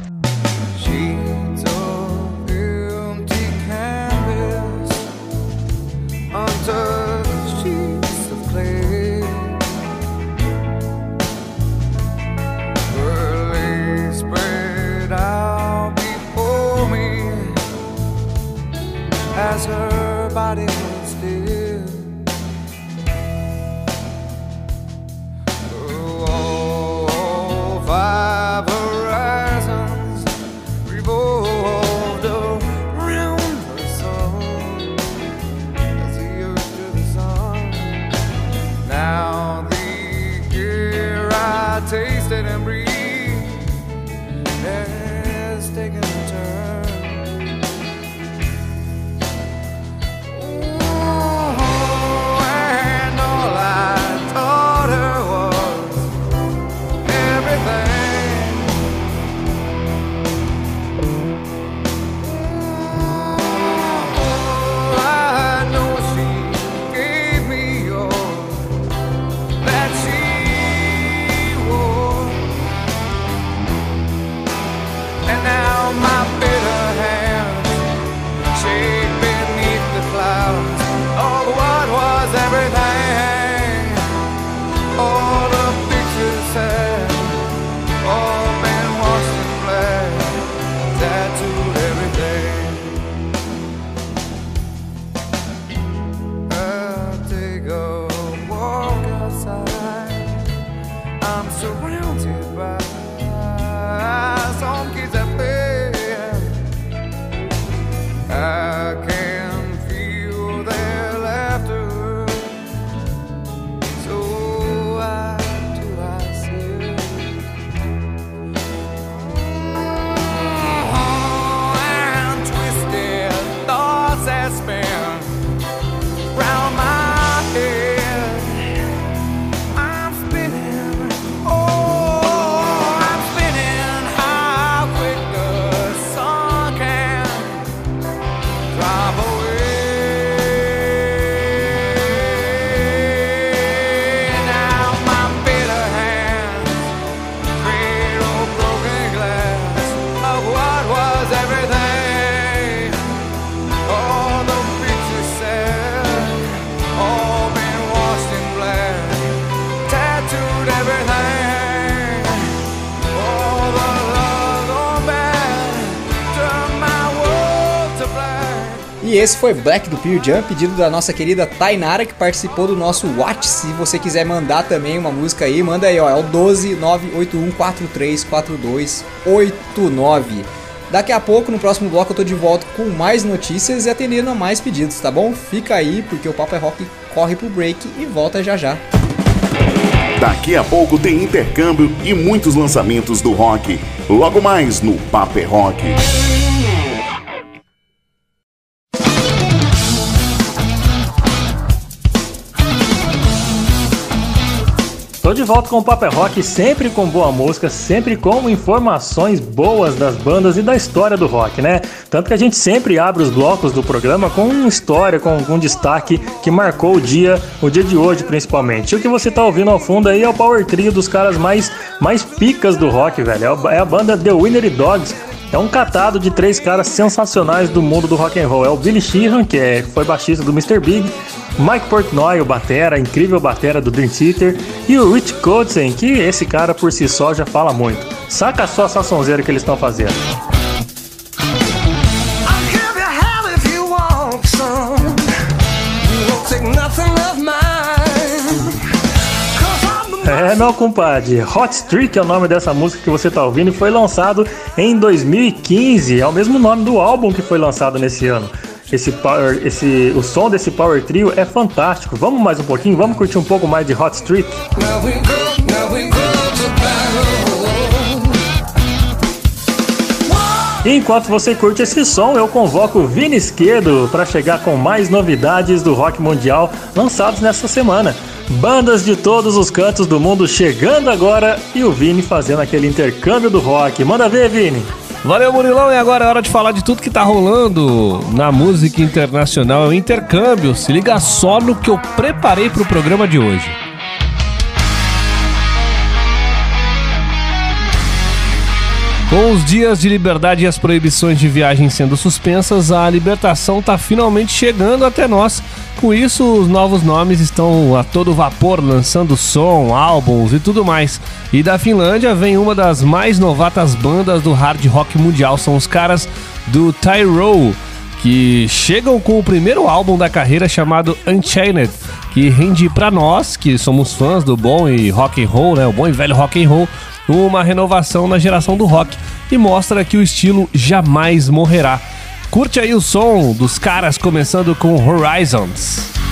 Esse foi Black do Pearl Jam, pedido da nossa querida Tainara, que participou do nosso Watch. Se você quiser mandar também uma música aí, manda aí, ó. É o 12 981 434289. Daqui a pouco, no próximo bloco, eu tô de volta com mais notícias e atendendo a mais pedidos, tá bom? Fica aí, porque o Papo é Rock corre pro break e volta já já. Daqui a pouco tem intercâmbio e muitos lançamentos do rock. Logo mais no Paper Rock. Tô de volta com o Paper Rock, sempre com boa música, sempre com informações boas das bandas e da história do rock, né? Tanto que a gente sempre abre os blocos do programa com uma história, com algum destaque que marcou o dia, o dia de hoje principalmente. E o que você tá ouvindo ao fundo aí é o Power Trio dos caras mais, mais picas do rock, velho. É a- É banda The Winnery Dogs. É um catado de três caras sensacionais do mundo do rock and roll. É o Billy Sheehan, que é, foi baixista do Mr. Big, Mike Portnoy, o batera, incrível batera do Dream Theater, e o Rich Kotzen, que esse cara por si só já fala muito. Saca só essa sonzeira que eles estão fazendo. É, meu compadre. Hot Streak é o nome dessa música que você tá ouvindo e foi lançado em 2015. É o mesmo nome do álbum que foi lançado nesse ano. Esse power, esse, o som desse Power Trio é fantástico. Vamos mais um pouquinho? Vamos curtir um pouco mais de Hot Streak? Now we go, now we go to battle. E enquanto você curte esse som, eu convoco o Vini Esquerdo para chegar com mais novidades do rock mundial lançados nessa semana. Bandas de todos os cantos do mundo chegando agora e o Vini fazendo aquele intercâmbio do rock. Manda ver, Vini! Valeu, Murilão. E agora é hora de falar de tudo que tá rolando na música internacional. É o intercâmbio. Se liga só no que eu preparei pro programa de hoje. Com os dias de liberdade e as proibições de viagem sendo suspensas, a libertação tá finalmente chegando até nós. Com isso, os novos nomes estão a todo vapor lançando som, álbuns e tudo mais. E da Finlândia vem uma das mais novatas bandas do hard rock mundial, são os caras do Tyrell, que chegam com o primeiro álbum da carreira chamado Unchained, que rende pra nós, que somos fãs do bom e rock and roll, né, o bom e velho rock and roll, uma renovação na geração do rock e mostra que o estilo jamais morrerá. Curte aí o som dos caras começando com Horizons.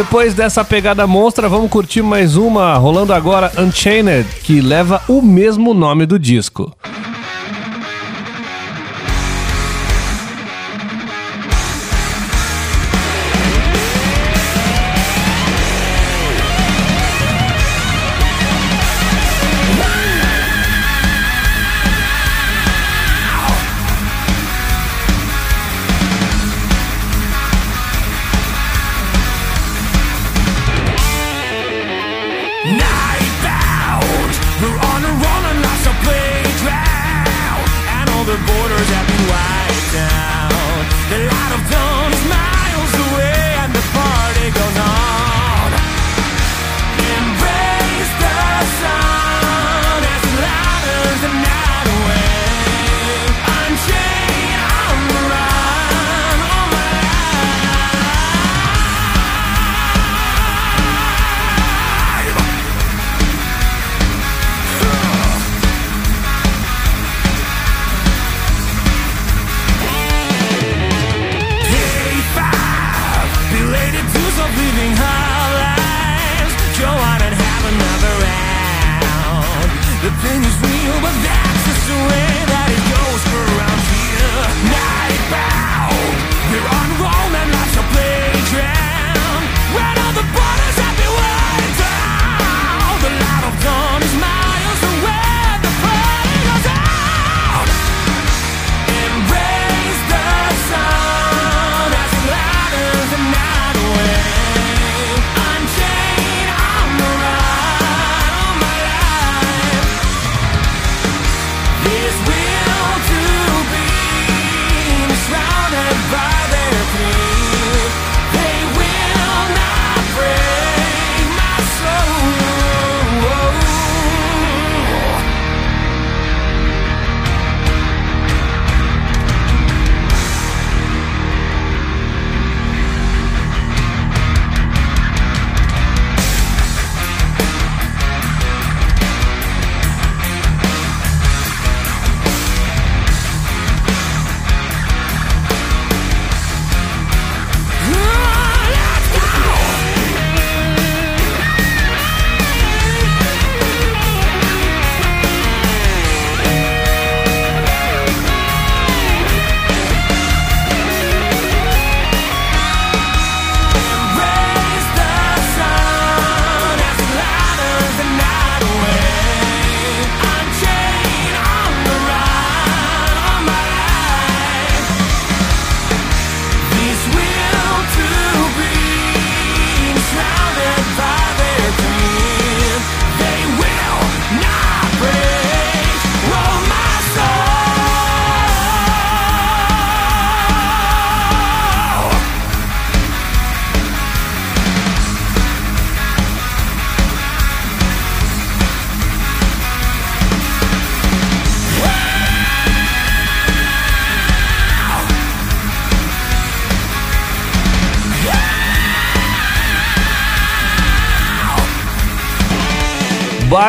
Depois dessa pegada monstra, vamos curtir mais uma, rolando agora Unchained, que leva o mesmo nome do disco.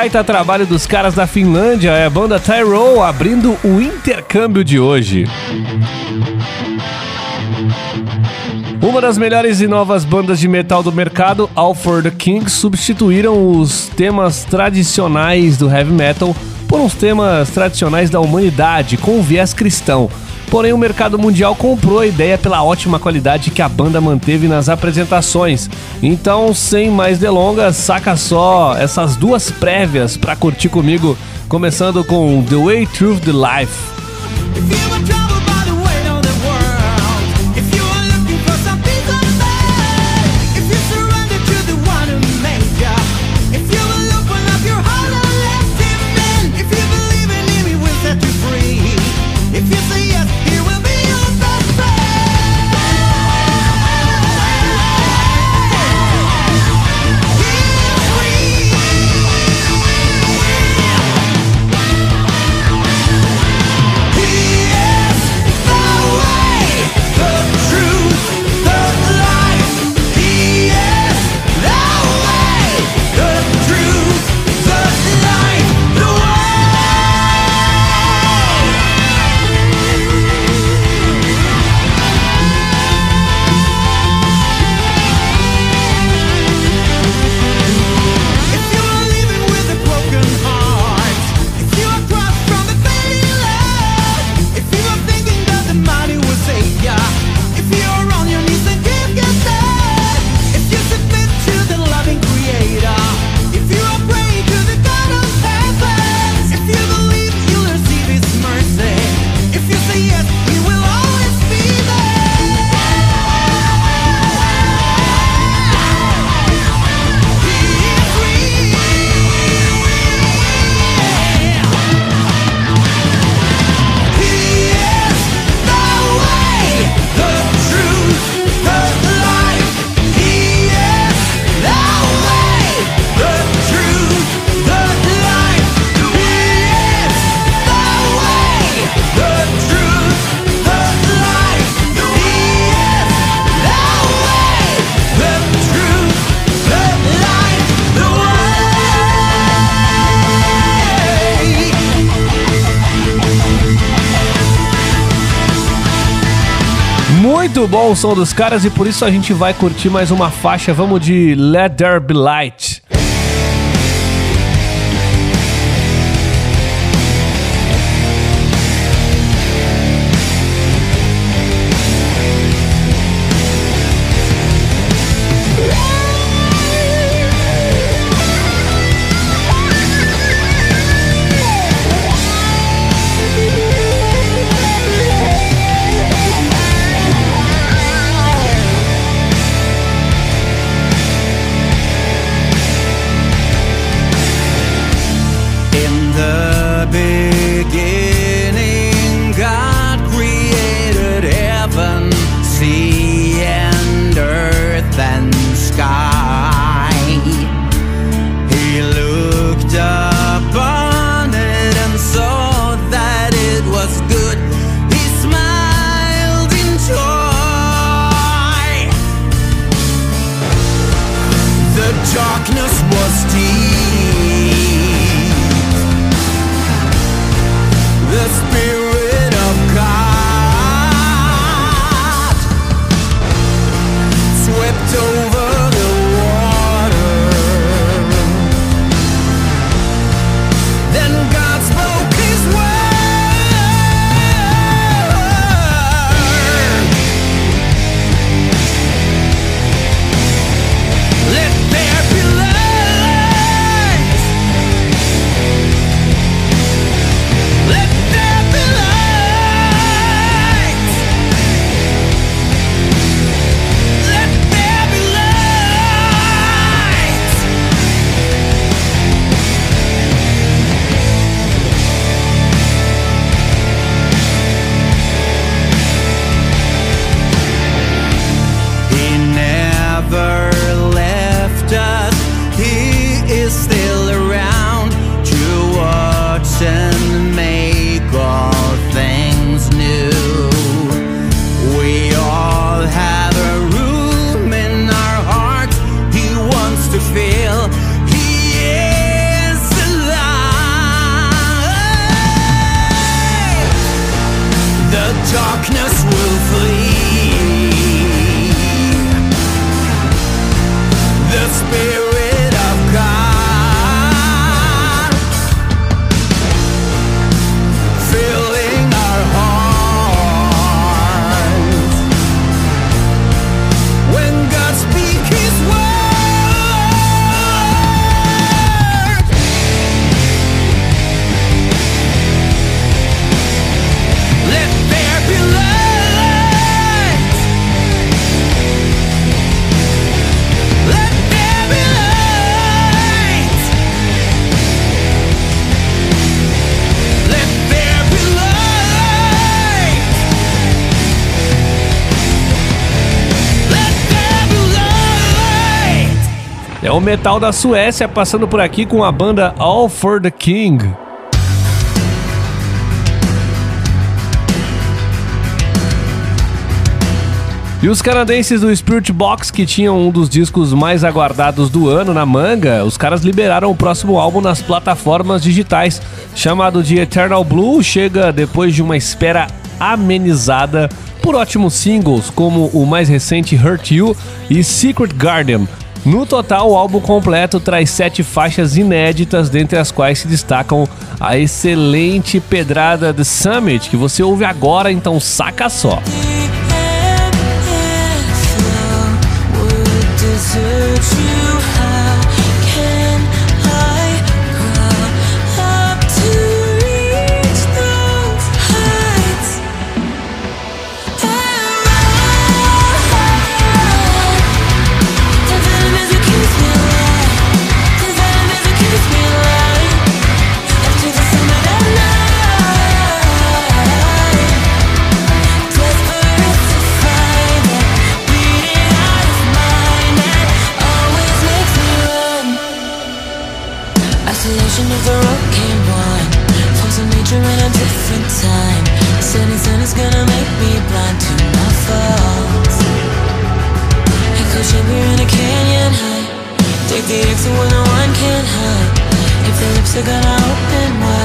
Baita trabalho dos caras da Finlândia, é a banda Tyrell abrindo o intercâmbio de hoje. Uma das melhores e novas bandas de metal do mercado, All for the King, substituíram os temas tradicionais do heavy metal por uns temas tradicionais da humanidade com um viés cristão. Porém, o mercado mundial comprou a ideia pela ótima qualidade que a banda manteve nas apresentações. Então, sem mais delongas, saca só essas duas prévias para curtir comigo, começando com The Way Through the Life. Som dos caras e por isso a gente vai curtir mais uma faixa. Vamos de Let There Be Light. É o metal da Suécia passando por aqui com a banda All for the King. E os canadenses do Spirit Box, que tinham um dos discos mais aguardados do ano na manga, os caras liberaram o próximo álbum nas plataformas digitais, chamado de Eternal Blue, chega depois de uma espera amenizada por ótimos singles como o mais recente Hurt You e Secret Garden. No total, o álbum completo traz sete faixas inéditas, dentre as quais se destacam a excelente pedrada The Summit, que você ouve agora, então saca só. Desert the exit when no one can hide. If the lips are gonna open wide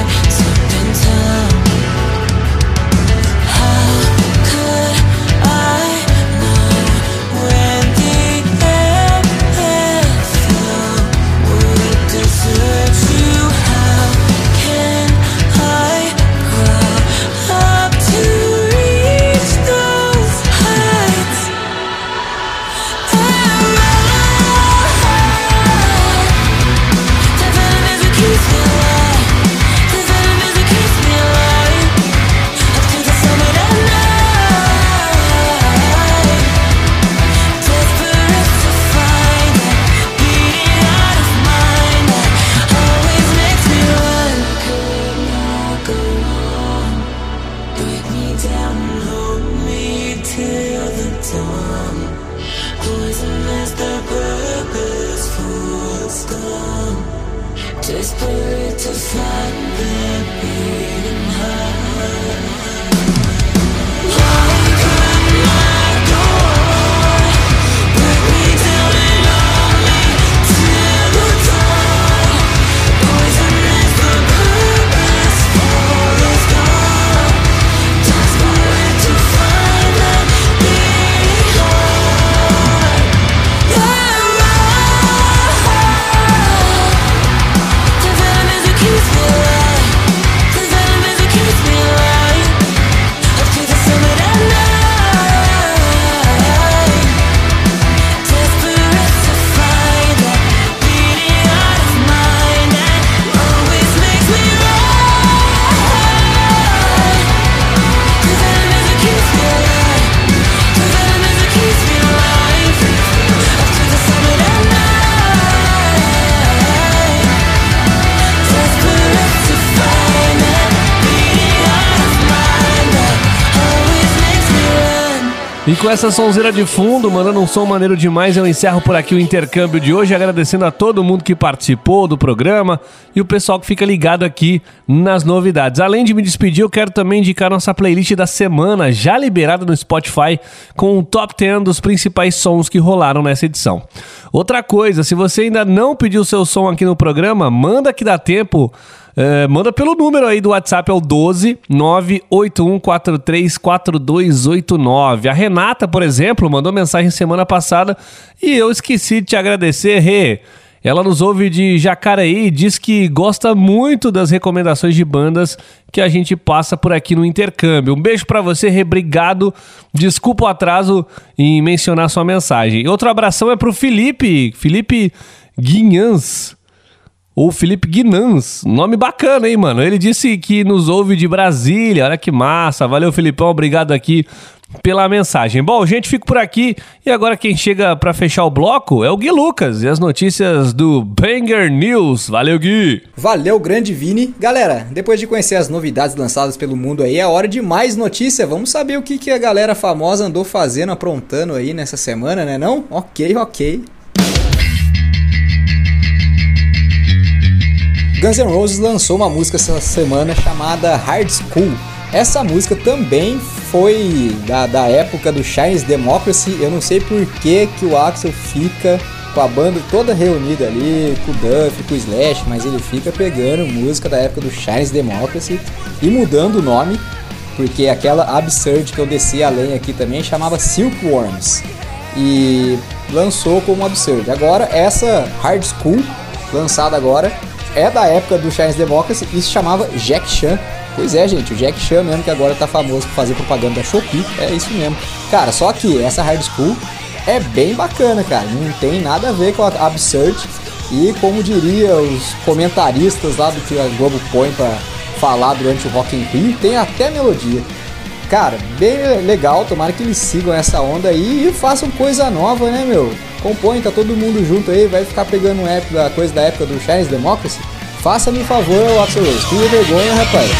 com essa sonzeira de fundo, mandando um som maneiro demais, eu encerro por aqui o intercâmbio de hoje, agradecendo a todo mundo que participou do programa e o pessoal que fica ligado aqui nas novidades. Além de me despedir, eu quero também indicar nossa playlist da semana, já liberada no Spotify, com o top 10 dos principais sons que rolaram nessa edição. Outra coisa, se você ainda não pediu seu som aqui no programa, manda que dá tempo. É, manda pelo número aí do WhatsApp, é o 12 981434289. A Renata, por exemplo, mandou mensagem semana passada e eu esqueci de te agradecer, Rê. Ela nos ouve de Jacareí e diz que gosta muito das recomendações de bandas que a gente passa por aqui no intercâmbio. Um beijo pra você, Rê. Obrigado. Desculpa o atraso em mencionar sua mensagem. Outro abração é pro Felipe, Felipe Guinhans. O Felipe Guinans, nome bacana, hein, mano? Ele disse que nos ouve de Brasília. Olha que massa. Valeu, Filipão. Obrigado aqui pela mensagem. Bom, gente, fico por aqui. E agora quem chega pra fechar o bloco é o Gui Lucas e as notícias do Banger News. Valeu, Gui. Valeu, grande Vini. Galera, depois de conhecer as novidades lançadas pelo mundo aí, é hora de mais notícia. Vamos saber o que, que a galera famosa andou fazendo, aprontando aí nessa semana, né não? Ok, ok. Guns N' Roses lançou uma música essa semana chamada Hard School. Essa música também foi da, da época do Chinese Democracy. Eu não sei por que, que o Axel fica com a banda toda reunida ali, com o Duff, com o Slash, mas ele fica pegando música da época do Chinese Democracy e mudando o nome, porque aquela Absurd que eu desci além aqui também chamava Silkworms e lançou como Absurd. Agora essa Hard School, lançada agora, é da época do Chinese Democracy e se chamava Jack Chan. Pois é, gente, o Jack Chan mesmo que agora tá famoso por fazer propaganda da Shopee, é isso mesmo. Cara, só que essa Hard School é bem bacana, cara, não tem nada a ver com a Absurd e como diria os comentaristas lá do que a Globo põe pra falar durante o Rock in Rio, tem até melodia. Cara, bem legal, tomara que eles sigam essa onda aí e façam coisa nova, né, meu? Compõe, tá todo mundo junto aí, vai ficar pegando um app da coisa da época do Chinese Democracy? Faça-me favor, Axel Rose, que vergonha, rapaz.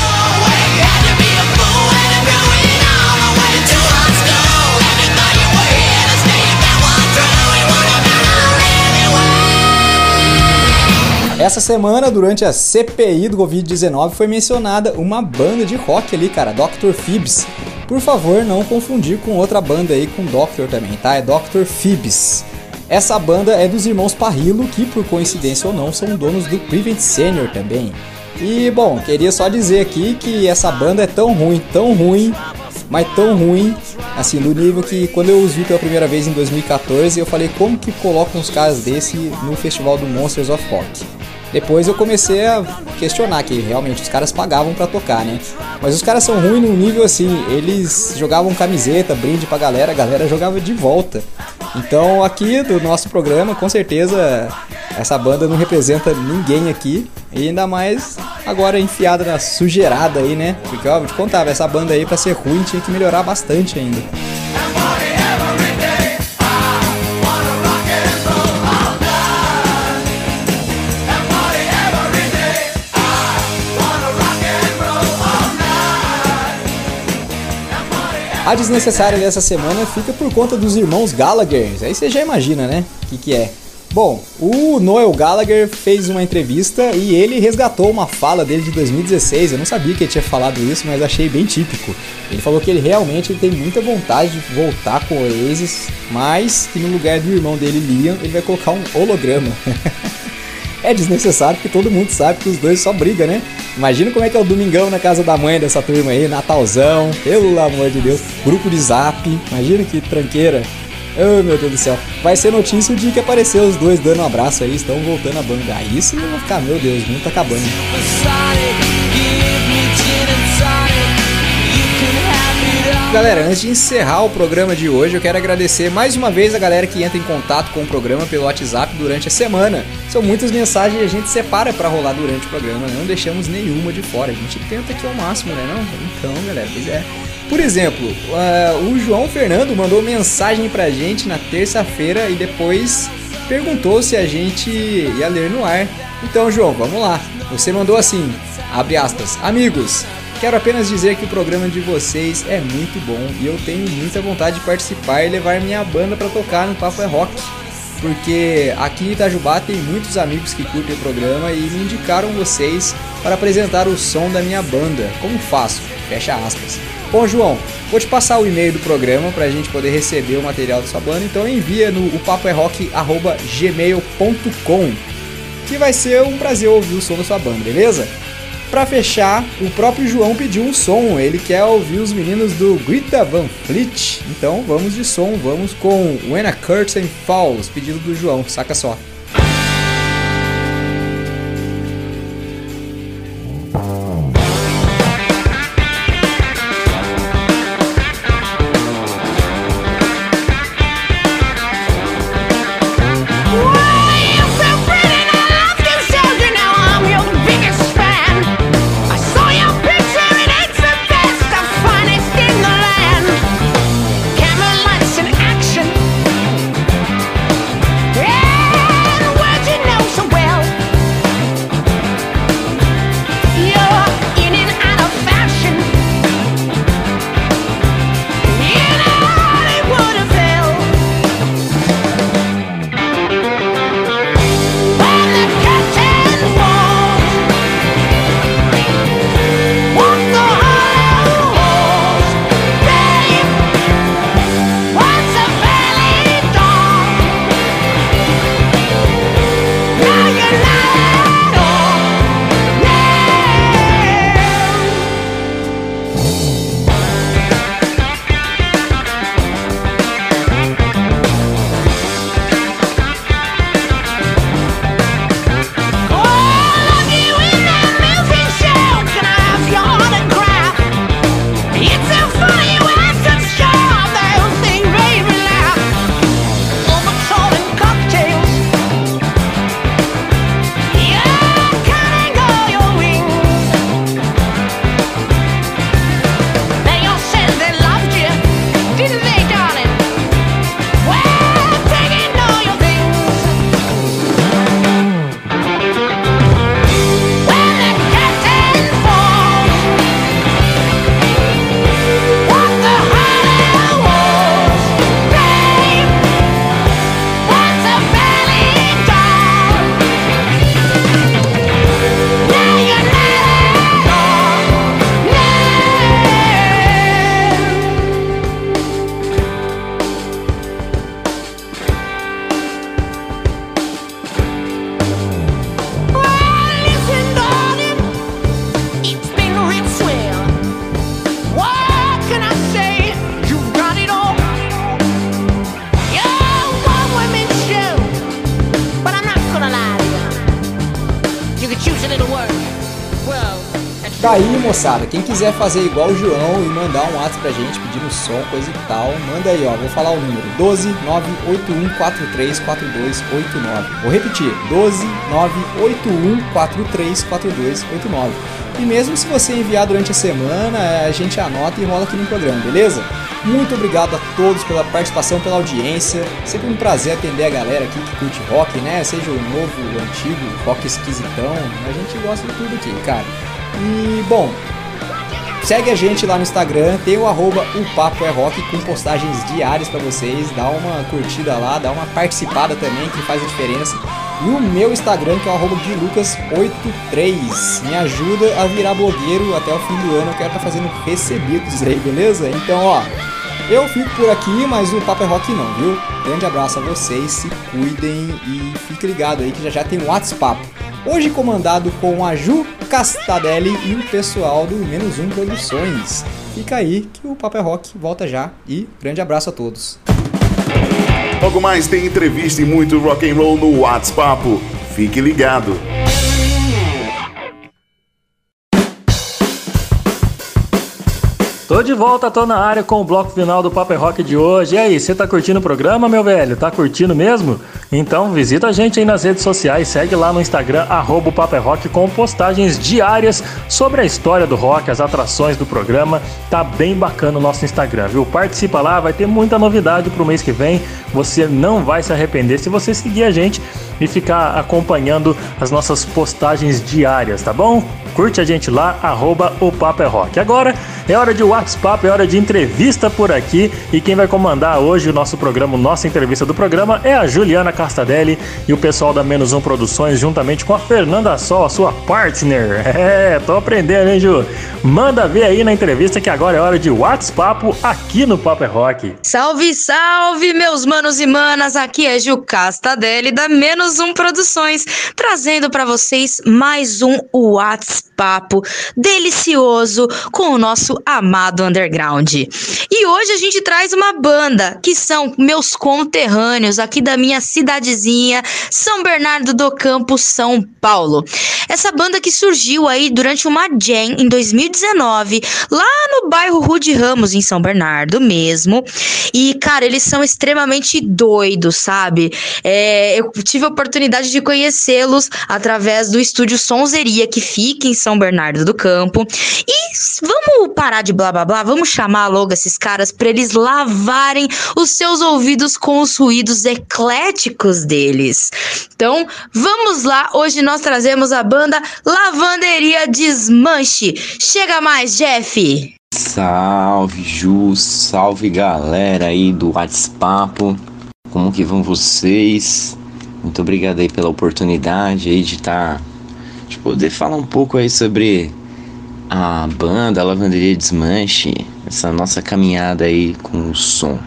Essa semana, durante a CPI do Covid-19, foi mencionada uma banda de rock ali, cara, Dr. Phoebs. Por favor, não confundir com outra banda aí com Doctor também, tá? É Dr. Phoebs. Essa banda é dos irmãos Parrillo, que por coincidência ou não são donos do Prevent Senior também. E bom, queria só dizer aqui que essa banda é tão ruim, tão ruim, mas tão ruim, assim, do nível que quando eu os vi pela primeira vez em 2014, eu falei como que colocam uns caras desse no festival do Monsters of Rock. Depois eu comecei a questionar que realmente os caras pagavam pra tocar, né? Mas os caras são ruins num nível assim, eles jogavam camiseta, brinde pra galera, a galera jogava de volta. Então aqui do nosso programa, com certeza essa banda não representa ninguém aqui. E ainda mais agora enfiada na sujeirada aí, né? Porque ó, te contar, essa banda aí pra ser ruim tinha que melhorar bastante ainda. A desnecessária dessa semana fica por conta dos irmãos Gallagher. Aí você já imagina, né? O que, que é? Bom, o Noel Gallagher fez uma entrevista e ele resgatou uma fala dele de 2016. Eu não sabia que ele tinha falado isso, mas achei bem típico. Ele falou que ele realmente tem muita vontade de voltar com o Oasis, mas que no lugar do irmão dele, Liam, ele vai colocar um holograma. é desnecessário porque todo mundo sabe que os dois só brigam, né? Imagina como é que é o domingão na casa da mãe dessa turma aí, Natalzão, pelo amor de Deus, grupo de zap, imagina que tranqueira. Oh meu Deus do céu, vai ser notícia o dia que aparecer os dois dando um abraço aí, estão voltando à banda. Aí sim eu vou ficar, meu Deus, o mundo tá acabando. Galera, antes de encerrar o programa de hoje, eu quero agradecer mais uma vez a galera que entra em contato com o programa pelo WhatsApp durante a semana. São muitas mensagens e a gente separa para rolar durante o programa, não deixamos nenhuma de fora. A gente tenta aqui ao máximo, né? Não? Então, galera, pois é. Por exemplo, uh, o João Fernando mandou mensagem pra gente na terça-feira e depois perguntou se a gente ia ler no ar. Então, João, vamos lá. Você mandou assim, abre aspas, amigos, quero apenas dizer que o programa de vocês é muito bom e eu tenho muita vontade de participar e levar minha banda para tocar no Papo é Rock. Porque aqui em Itajubá tem muitos amigos que curtem o programa e me indicaram vocês para apresentar o som da minha banda. Como faço? Fecha aspas. Bom, João, vou te passar o e-mail do programa para a gente poder receber o material da sua banda, então envia no papoerock.gmail.com que vai ser um prazer ouvir o som da sua banda, beleza? Para fechar, o próprio João pediu um som, ele quer ouvir os meninos do Greta Van Fleet. Então vamos de som, vamos com When a Curtain Falls, pedido do João, saca só. Moçada. Quem quiser fazer igual o João e mandar um WhatsApp pra gente pedindo som, coisa e tal, manda aí, ó. Vou falar o número: 12 981434289. Vou repetir: 12 981434289. E mesmo se você enviar durante a semana, a gente anota e rola aqui no programa, beleza? Muito obrigado a todos pela participação, pela audiência. Sempre um prazer atender a galera aqui que curte rock, né? Seja o novo, o antigo, rock esquisitão. A gente gosta de tudo aqui, cara. E, bom, segue a gente lá no Instagram, tem o arroba o Papo é Rock com postagens diárias pra vocês. Dá uma curtida lá, dá uma participada também que faz a diferença. E o meu Instagram, que é o arroba guilucas83. Me ajuda a virar blogueiro até o fim do ano. Eu quero estar fazendo recebidos aí, beleza? Então, ó, eu fico por aqui, mas o Papo é Rock não, viu? Grande abraço a vocês, se cuidem e fique ligado aí que já já tem um WhatsApp. Hoje comandado com a Ju Castadelli e o pessoal do Menos Um Produções. Fica aí que o Papo é Rock volta já e grande abraço a todos. Logo mais tem entrevista e muito rock and roll no WhatsApp. Fique ligado. Tô de volta, tô na área com o bloco final do Paper Rock de hoje. E aí, você tá curtindo o programa, meu velho? Tá curtindo mesmo? Então visita a gente aí nas redes sociais, segue lá no Instagram, arroba Paper Rock com postagens diárias sobre a história do rock, as atrações do programa. Tá bem bacana o nosso Instagram, viu? Participa lá, vai ter muita novidade pro mês que vem. Você não vai se arrepender se você seguir a gente e ficar acompanhando as nossas postagens diárias, tá bom? Curte a gente lá, arroba o Papo é Rock. Agora é hora de WhatsApp, é hora de entrevista por aqui. E quem vai comandar hoje o nosso programa, nossa entrevista do programa, é a Juliana Castadelli e o pessoal da Menos Um Produções, juntamente com a Fernanda Sol, a sua partner. É, tô aprendendo, hein, Ju? Manda ver aí na entrevista que agora é hora de WhatsApp aqui no Papo é Rock. Salve, salve, meus manos e manas! Aqui é Gil Castadelli da Menos Um Produções, trazendo para vocês mais um WhatsApp delicioso com o nosso amado underground. E hoje a gente traz uma banda que são meus conterrâneos aqui da minha cidadezinha, São Bernardo do Campo, São Paulo. Essa banda que surgiu aí durante uma jam em 2019, lá no bairro Rude Ramos, em São Bernardo mesmo. E, cara, eles são extremamente doidos, sabe? É, eu tive a oportunidade de conhecê-los através do estúdio Sonzeria, que fica em São Bernardo do Campo. E vamos parar de blá blá blá, vamos chamar logo esses caras para eles lavarem os seus ouvidos com os ruídos ecléticos deles. Então, vamos lá, hoje nós trazemos a banda Lavanderia Desmanche. Chega mais, Jeff! Salve Ju, salve galera aí do WhatsApp. Como que vão vocês? Muito obrigado aí pela oportunidade aí de estar, de poder falar um pouco aí sobre a banda, a Lavanderia Desmanche, essa nossa caminhada aí com o som.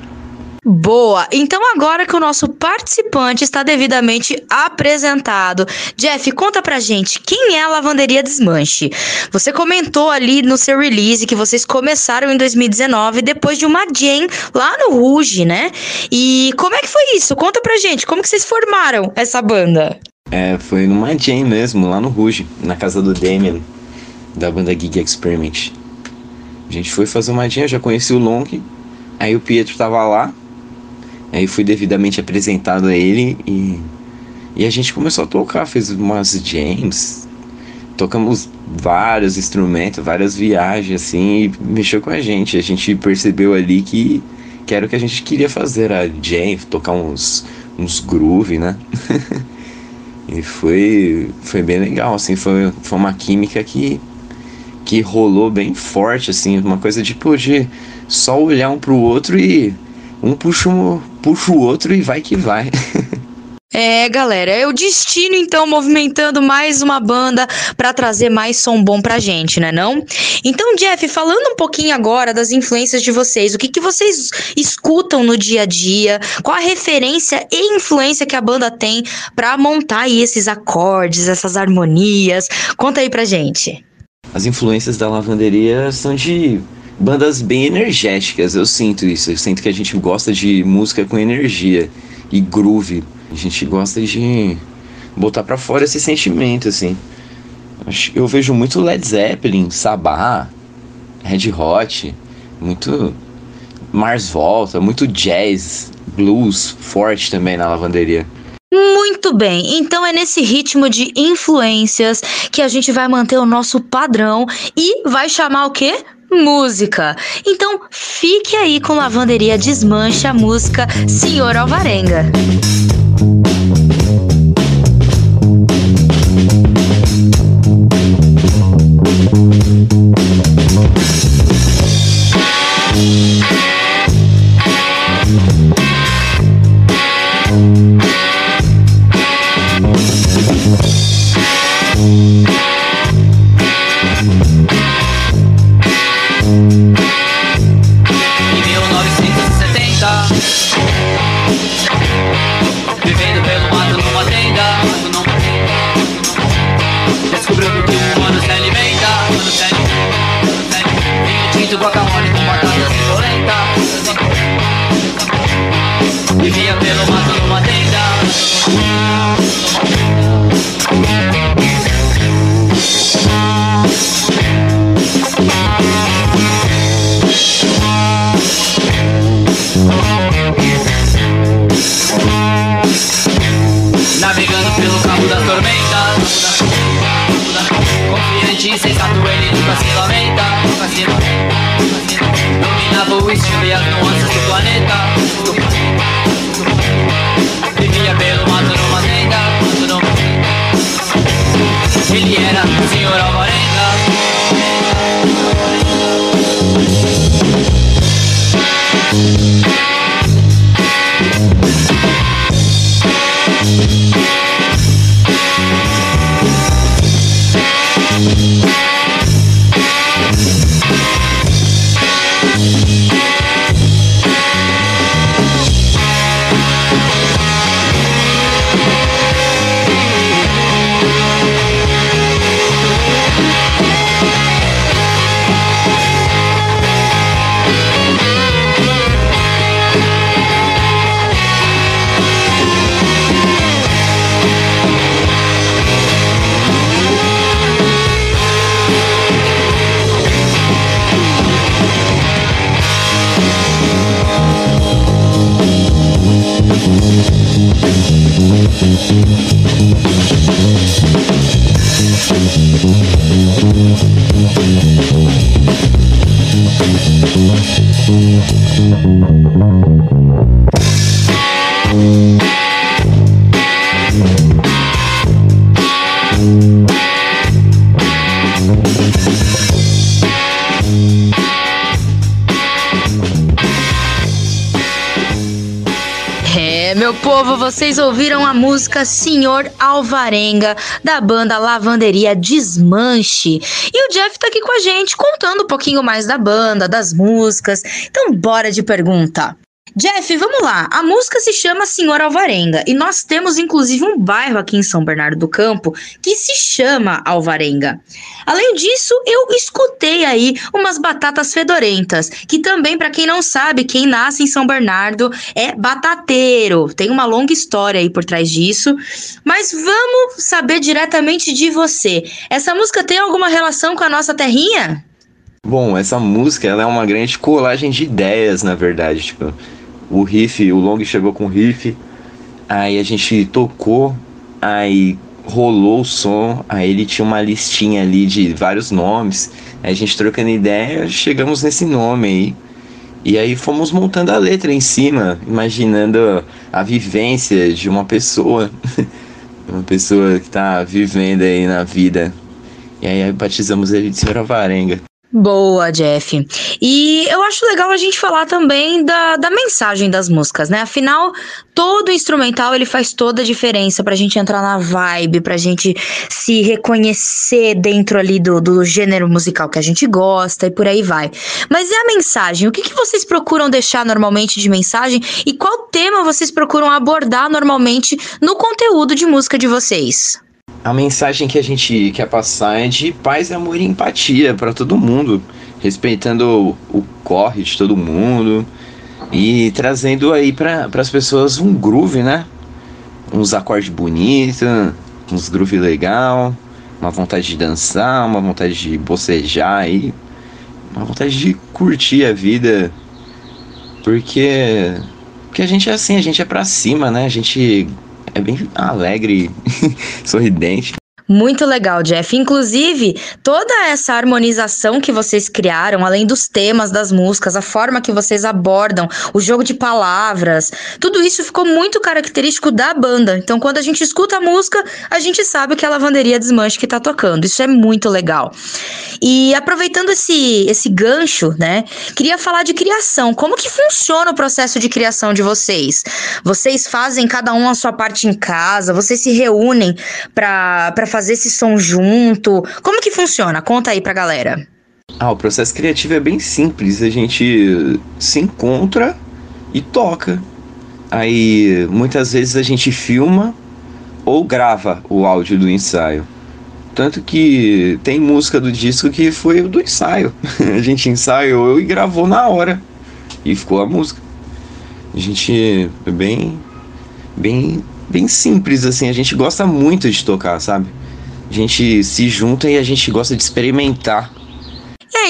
Boa! Então, agora que o nosso participante está devidamente apresentado, Jeff, conta pra gente quem é a Lavanderia Desmanche. Você comentou ali no seu release que vocês começaram em 2019 depois de uma jam lá no Ruge, né? E como é que foi isso? Conta pra gente, como que vocês formaram essa banda? É, foi numa jam mesmo, lá no Ruge, na casa do Damien, da banda Gig Experiment. A gente foi fazer uma jam, eu já conheci o Long, aí o Pietro tava lá, aí fui devidamente apresentado a ele e, e a gente começou a tocar, fez umas jams, tocamos vários instrumentos, várias viagens assim, e mexeu com a gente. A gente percebeu ali que, que era o que a gente queria fazer, a jam, tocar uns, uns groove, né? e foi, foi bem legal, assim, foi, foi uma química que, que rolou bem forte, assim, uma coisa tipo de só olhar um pro outro e um puxa, um, puxa o outro e vai que vai. É, galera, é o destino então movimentando mais uma banda pra trazer mais som bom pra gente, né não? Então, Jeff, falando um pouquinho agora das influências de vocês, o que, que vocês escutam no dia a dia? Qual a referência e influência que a banda tem pra montar aí esses acordes, essas harmonias? Conta aí pra gente. As influências da lavanderia são de bandas bem energéticas, eu sinto isso. Eu sinto que a gente gosta de música com energia e groove. A gente gosta de botar pra fora esse sentimento, assim. Eu vejo muito Led Zeppelin, Sabá, Red Hot, muito Mars Volta, muito jazz, blues forte também na lavanderia. Muito bem, então é nesse ritmo de influências que a gente vai manter o nosso padrão e vai chamar o quê? Música. Então fique aí com Lavanderia Desmancha a música Senhor Alvarenga. Meu povo, vocês ouviram a música Senhor Alvarenga, da banda Lavanderia Desmanche. E o Jeff tá aqui com a gente, contando um pouquinho mais da banda, das músicas. Então, bora de pergunta. Jeff, vamos lá. A música se chama Senhor Alvarenga e nós temos inclusive um bairro aqui em São Bernardo do Campo que se chama Alvarenga. Além disso, eu escutei aí umas batatas fedorentas, que também, para quem não sabe, quem nasce em São Bernardo é batateiro. Tem uma longa história aí por trás disso. Mas vamos saber diretamente de você. Essa música tem alguma relação com a nossa terrinha? Bom, essa música ela é uma grande colagem de ideias, na verdade. Tipo, o riff, o Long chegou com o riff, aí a gente tocou, aí rolou o som, aí ele tinha uma listinha ali de vários nomes, aí a gente trocando ideia, chegamos nesse nome aí. E aí fomos montando a letra em cima, imaginando a vivência de uma pessoa, uma pessoa que tá vivendo aí na vida. E aí batizamos ele de Senhor Alvarenga. Boa, Jeff. E eu acho legal a gente falar também da, da mensagem das músicas, né? Afinal, todo instrumental ele faz toda a diferença pra gente entrar na vibe, pra gente se reconhecer dentro ali do, do gênero musical que a gente gosta e por aí vai. Mas e a mensagem? O que, que vocês procuram deixar normalmente de mensagem e qual tema vocês procuram abordar normalmente no conteúdo de música de vocês? A mensagem que a gente quer passar é de paz, amor e empatia para todo mundo, respeitando o, o corre de todo mundo e trazendo aí para as pessoas um groove, né? Uns acordes bonitos, uns groove legal, uma vontade de dançar, uma vontade de bocejar aí, uma vontade de curtir a vida, porque porque a gente é assim, a gente é pra cima, né? A gente é bem alegre, sorridente. Muito legal, Jeff. Inclusive, toda essa harmonização que vocês criaram, além dos temas das músicas, a forma que vocês abordam, o jogo de palavras, tudo isso ficou muito característico da banda. Então, quando a gente escuta a música, a gente sabe que é a lavanderia desmanche que tá tocando. Isso é muito legal. E aproveitando esse, esse gancho, né? Queria falar de criação. Como que funciona o processo de criação de vocês? Vocês fazem cada um a sua parte em casa? Vocês se reúnem para fazer esse som junto? Como que funciona? Conta aí pra galera. Ah, o processo criativo é bem simples. A gente se encontra e toca. Aí muitas vezes a gente filma ou grava o áudio do ensaio. Tanto que tem música do disco que foi do ensaio. A gente ensaiou e gravou na hora. E ficou a música. A gente é bem bem bem simples assim, a gente gosta muito de tocar, sabe? A gente se junta e a gente gosta de experimentar.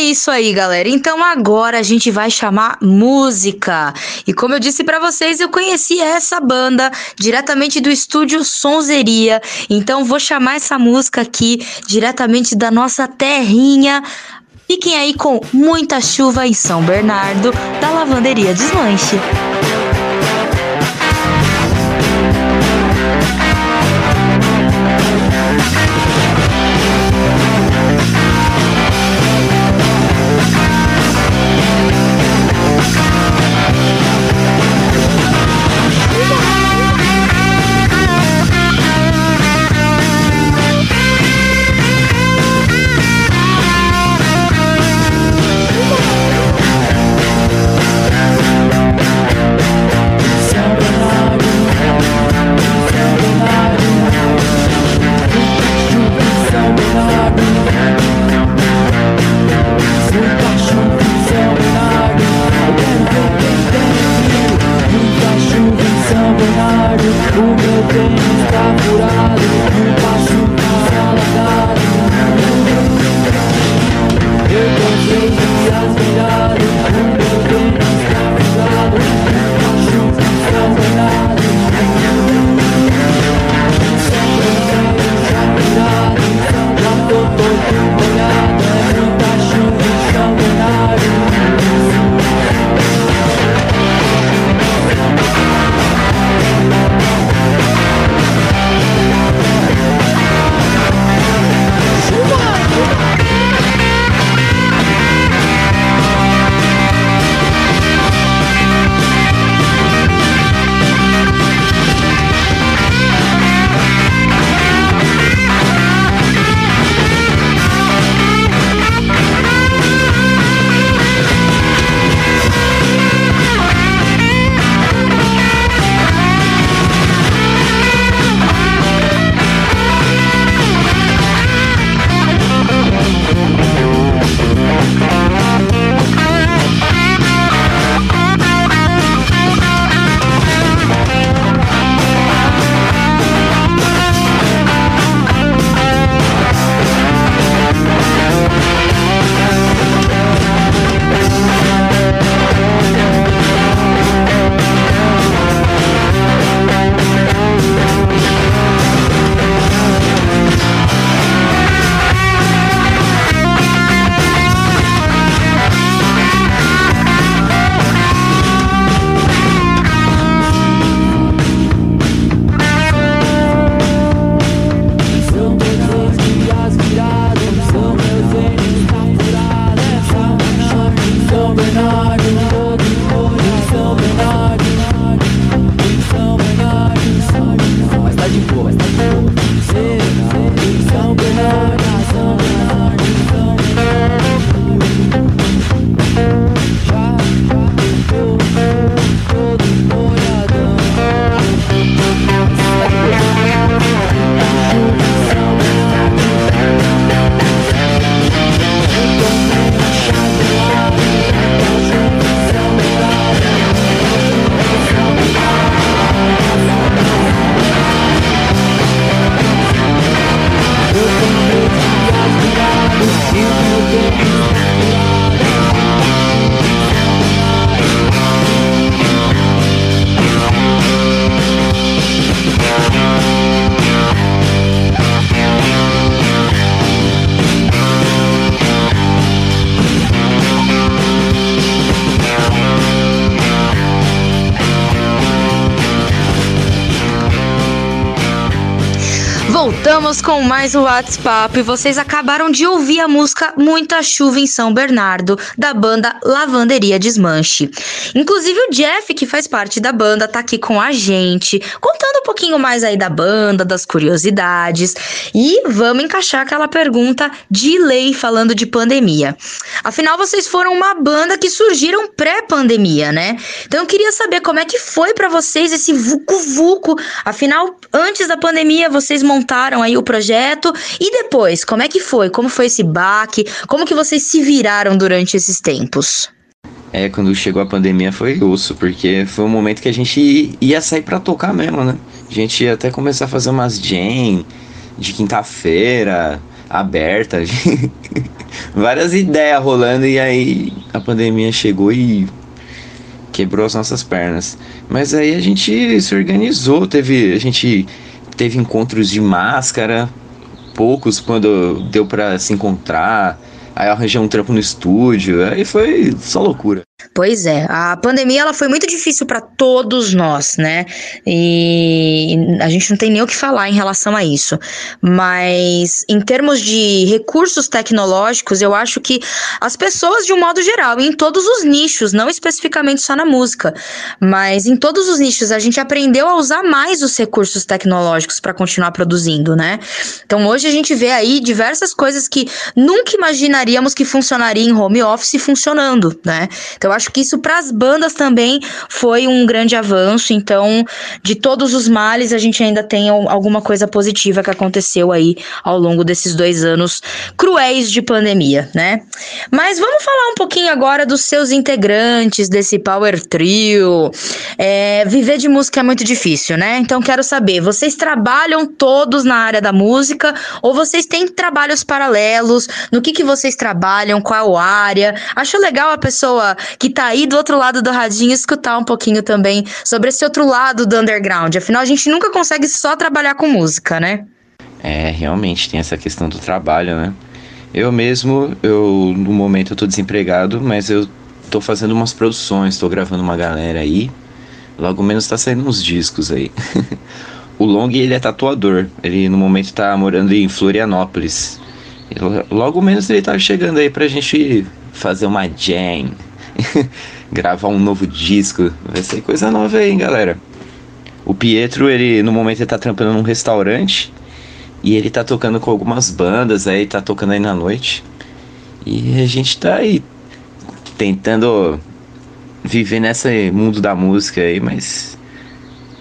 E isso aí, galera. Então agora a gente vai chamar música. E como eu disse pra vocês, eu conheci essa banda diretamente do estúdio Sonzeria. Então vou chamar essa música aqui diretamente da nossa terrinha. Fiquem aí com Muita Chuva em São Bernardo, da Lavanderia Deslanche. out. Voltamos com mais o WhatsApp e vocês acabaram de ouvir a música Muita Chuva em São Bernardo, da banda Lavanderia Desmanche. Inclusive o Jeff, que faz parte da banda, tá aqui com a gente, contando um pouquinho mais aí da banda, das curiosidades. E vamos encaixar aquela pergunta de lei falando de pandemia. Afinal, vocês foram uma banda que surgiram pré-pandemia, né? Então eu queria saber como é que foi pra vocês esse vucu-vucu. Afinal, antes da pandemia, vocês montaram aí o projeto e depois, como é que foi? Como foi esse baque? Como que vocês se viraram durante esses tempos? É, quando chegou a pandemia foi osso, porque foi um momento que a gente ia sair pra tocar mesmo, né? A gente ia até começar a fazer umas jam de quinta-feira, aberta, várias ideias rolando e aí a pandemia chegou e quebrou as nossas pernas. Mas aí a gente se organizou, teve a gente teve encontros de máscara, poucos quando deu pra se encontrar. Aí eu arranjei um trampo no estúdio, aí foi só loucura. Pois é, a pandemia ela foi muito difícil para todos nós, né? E a gente não tem nem o que falar em relação a isso. Mas em termos de recursos tecnológicos, eu acho que as pessoas de um modo geral, em todos os nichos, não especificamente só na música, mas em todos os nichos, a gente aprendeu a usar mais os recursos tecnológicos para continuar produzindo, né? Então hoje a gente vê aí diversas coisas que nunca imaginaríamos que funcionaria em home office funcionando, né? Então eu acho que isso para as bandas também foi um grande avanço. Então, de todos os males, a gente ainda tem al- alguma coisa positiva que aconteceu aí ao longo desses dois anos cruéis de pandemia, né? Mas vamos falar um pouquinho agora dos seus integrantes desse Power Trio. É, viver de música é muito difícil, né? Então quero saber, vocês trabalham todos na área da música ou vocês têm trabalhos paralelos? No que que vocês trabalham? Qual área? Acho legal a pessoa que tá aí do outro lado do radinho escutar um pouquinho também sobre esse outro lado do underground. Afinal, a gente nunca consegue só trabalhar com música, né? É, realmente tem essa questão do trabalho, né? Eu mesmo, eu no momento eu tô desempregado, mas eu tô fazendo umas produções, tô gravando uma galera aí. Logo menos tá saindo uns discos aí. o Long, ele é tatuador. Ele no momento tá morando em Florianópolis. Lo- Logo menos ele tá chegando aí pra gente fazer uma jam. Gravar um novo disco. Vai ser coisa nova aí, hein, galera. O Pietro, ele no momento ele tá trampando num restaurante. E ele tá tocando com algumas bandas aí, tá tocando aí na noite. E a gente tá aí tentando viver nesse mundo da música aí, mas.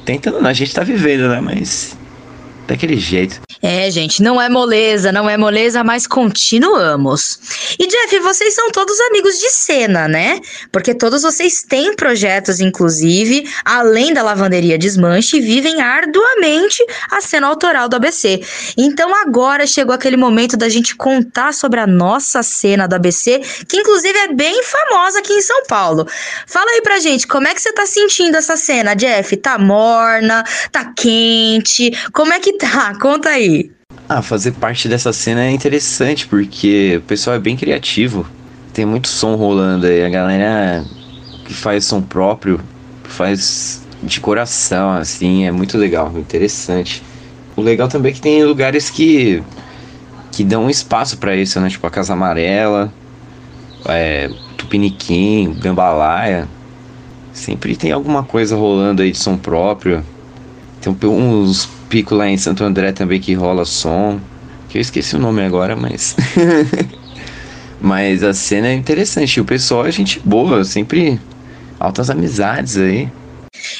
Tentando não, a gente tá vivendo, né? Mas. Daquele jeito. É, gente, não é moleza, não é moleza, mas continuamos. E Jeff, vocês são todos amigos de cena, né? Porque todos vocês têm projetos, inclusive, além da lavanderia Desmanche, e vivem arduamente a cena autoral do ABC. Então agora chegou aquele momento da gente contar sobre a nossa cena do ABC, que inclusive é bem famosa aqui em São Paulo. Fala aí pra gente, como é que você tá sentindo essa cena, Jeff? Tá morna? Tá quente? Como é que tá? Conta aí. Ah, fazer parte dessa cena é interessante porque o pessoal é bem criativo. Tem muito som rolando aí. A galera que faz som próprio faz de coração, assim. É muito legal, interessante. O legal também é que tem lugares que, que dão espaço pra isso, né? Tipo a Casa Amarela, é, Tupiniquim, Gambalaia. Sempre tem alguma coisa rolando aí de som próprio. Tem uns picos lá em Santo André também que rola som. Que eu esqueci o nome agora, mas. mas a cena é interessante. O pessoal é gente boa, sempre altas amizades aí.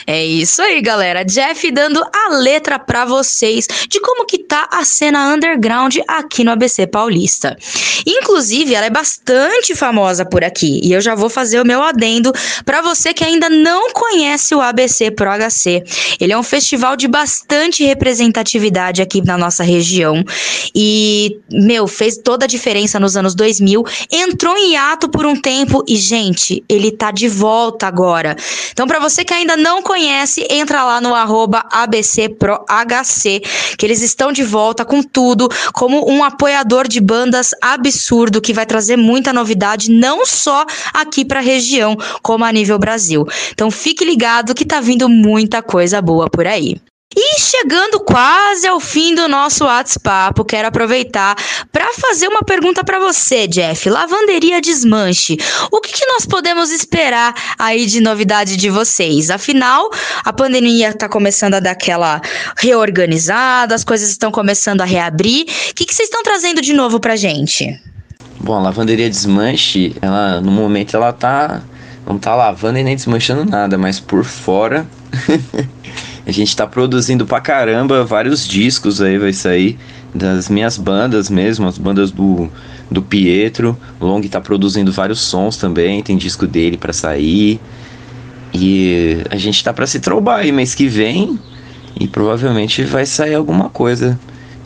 É isso aí, galera. Jeff dando a letra pra vocês de como que tá a cena underground aqui no ABC Paulista. Inclusive, ela é bastante famosa por aqui e eu já vou fazer o meu adendo pra você que ainda não conhece o ABC Pro HC. Ele é um festival de bastante representatividade aqui na nossa região e, meu, fez toda a diferença nos anos 2000, entrou em hiato por um tempo e, gente, ele tá de volta agora. Então, pra você que ainda não conhece, entra lá no ABCProHC, que eles estão de volta com tudo, como um apoiador de bandas absurdo, que vai trazer muita novidade, não só aqui pra região, como a nível Brasil. Então, fique ligado que tá vindo muita coisa boa por aí. E chegando quase ao fim do nosso WhatsApp, quero aproveitar para fazer uma pergunta para você, Jeff. Lavanderia Desmanche. O que, que nós podemos esperar aí de novidade de vocês? Afinal, a pandemia está começando a dar aquela reorganizada, as coisas estão começando a reabrir. O que, que vocês estão trazendo de novo pra gente? Bom, a lavanderia desmanche, ela no momento ela tá. Não tá lavando e nem desmanchando nada, mas por fora. a gente tá produzindo pra caramba vários discos aí, vai sair. Das minhas bandas mesmo, as bandas do, do Pietro. O Long tá produzindo vários sons também, tem disco dele pra sair. E a gente tá pra se trombar aí mês que vem. E provavelmente vai sair alguma coisa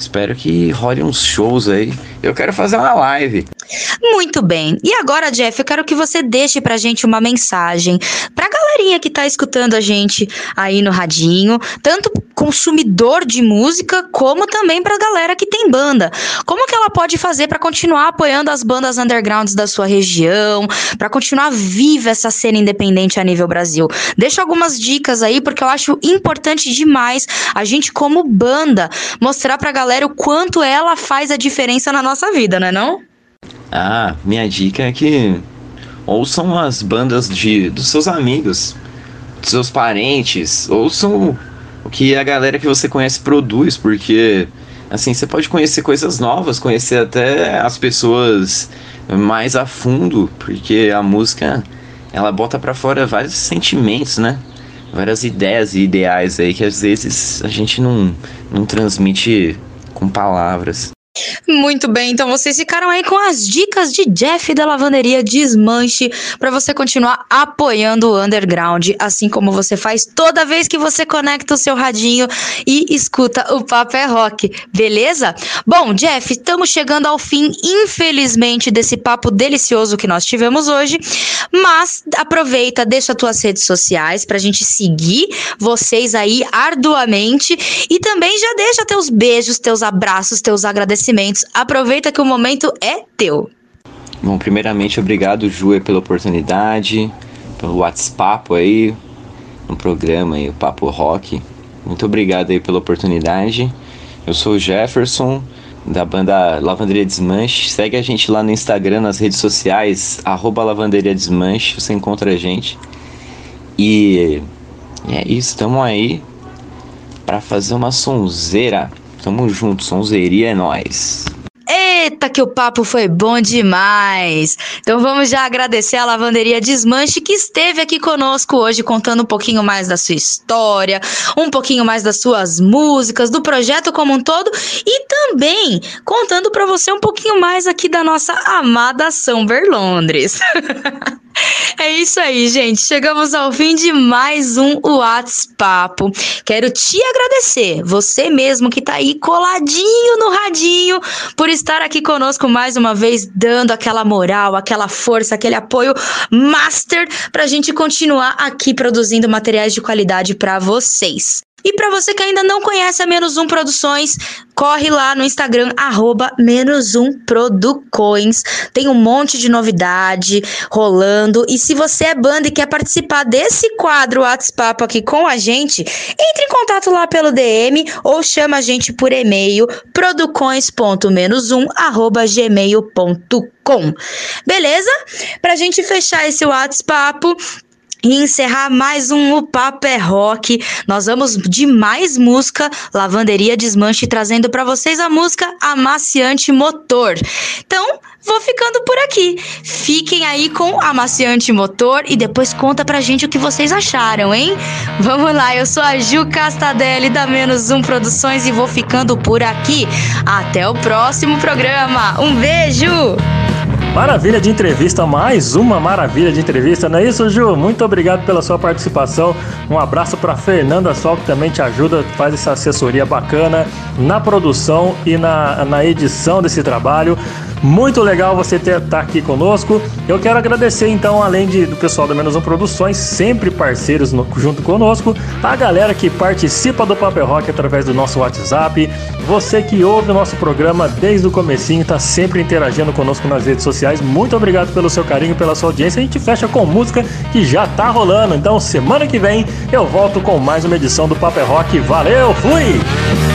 Espero que role uns shows aí. Eu quero fazer uma live. Muito bem. E agora, Jeff, eu quero que você deixe pra gente uma mensagem pra galerinha que tá escutando a gente aí no radinho, tanto consumidor de música, como também pra galera que tem banda. Como que ela pode fazer pra continuar apoiando as bandas undergrounds da sua região, pra continuar viva essa cena independente a nível Brasil? Deixa algumas dicas aí, porque eu acho importante demais a gente como banda mostrar pra galera o quanto ela faz a diferença na nossa vida, não é não? Ah, minha dica é que ouçam as bandas de dos seus amigos, dos seus parentes, ouçam o que a galera que você conhece produz, porque assim você pode conhecer coisas novas, conhecer até as pessoas mais a fundo, porque a música ela bota pra fora vários sentimentos, né? Várias ideias e ideais aí que às vezes a gente não, não transmite com palavras. Muito bem, então vocês ficaram aí com as dicas de Jeff da Lavanderia Desmanche para você continuar apoiando o underground, assim como você faz toda vez que você conecta o seu radinho e escuta o Papo é Rock, beleza? Bom, Jeff, estamos chegando ao fim, infelizmente, desse papo delicioso que nós tivemos hoje, mas aproveita, deixa tuas redes sociais pra gente seguir vocês aí arduamente e também já deixa teus beijos, teus abraços, teus agradecimentos. Aproveita que o momento é teu. Bom, primeiramente, obrigado, Ju, pela oportunidade, pelo WhatsApp aí, no programa aí, o Papo Rock. Muito obrigado aí pela oportunidade. Eu sou o Jefferson, da banda Lavanderia Desmanche. Segue a gente lá no Instagram, nas redes sociais, arroba Lavanderia Desmanche, você encontra a gente. E é isso, tamo aí pra fazer uma sonzeira. Tamo junto, sonzeria é nóis. Eita, que o papo foi bom demais! Então vamos já agradecer a Lavanderia Desmanche que esteve aqui conosco hoje contando um pouquinho mais da sua história, um pouquinho mais das suas músicas, do projeto como um todo e também contando para você um pouquinho mais aqui da nossa amada Summer Londres. É isso aí, gente. Chegamos ao fim de mais um WhatsApp. Quero te agradecer, você mesmo que tá aí coladinho no radinho, por estar aqui conosco mais uma vez, dando aquela moral, aquela força, aquele apoio master pra gente continuar aqui produzindo materiais de qualidade para vocês. E para você que ainda não conhece a Menos Um Produções, corre lá no Instagram, arroba Menos Um Producoins. Tem um monte de novidade rolando. E se você é banda e quer participar desse quadro WhatsApp aqui com a gente, entre em contato lá pelo DM ou chama a gente por e-mail, producoins.menos1, arroba gmail.com. Beleza? Pra gente fechar esse WhatsApp, e encerrar mais um O Papo é Rock. Nós vamos de mais música, Lavanderia Desmanche, trazendo para vocês a música Amaciante Motor. Então, vou ficando por aqui. Fiquem aí com Amaciante Motor e depois conta pra gente o que vocês acharam, hein? Vamos lá, eu sou a Ju Castadelli da Menos Um Produções e vou ficando por aqui. Até o próximo programa. Um beijo! Maravilha de entrevista, mais uma maravilha de entrevista, não é isso, Ju? Muito obrigado pela sua participação. Um abraço para Fernanda Sol, que também te ajuda, faz essa assessoria bacana na produção e na, na edição desse trabalho. Muito legal você estar tá aqui conosco. Eu quero agradecer, então, além de, do pessoal da Menos Um Produções, sempre parceiros no- junto conosco, a galera que participa do Paper Rock através do nosso WhatsApp, você que ouve o nosso programa desde o comecinho, está sempre interagindo conosco nas redes sociais. Muito obrigado pelo seu carinho, pela sua audiência. A gente fecha com música que já tá rolando. Então, semana que vem eu volto com mais uma edição do Paper Rock. Valeu, fui!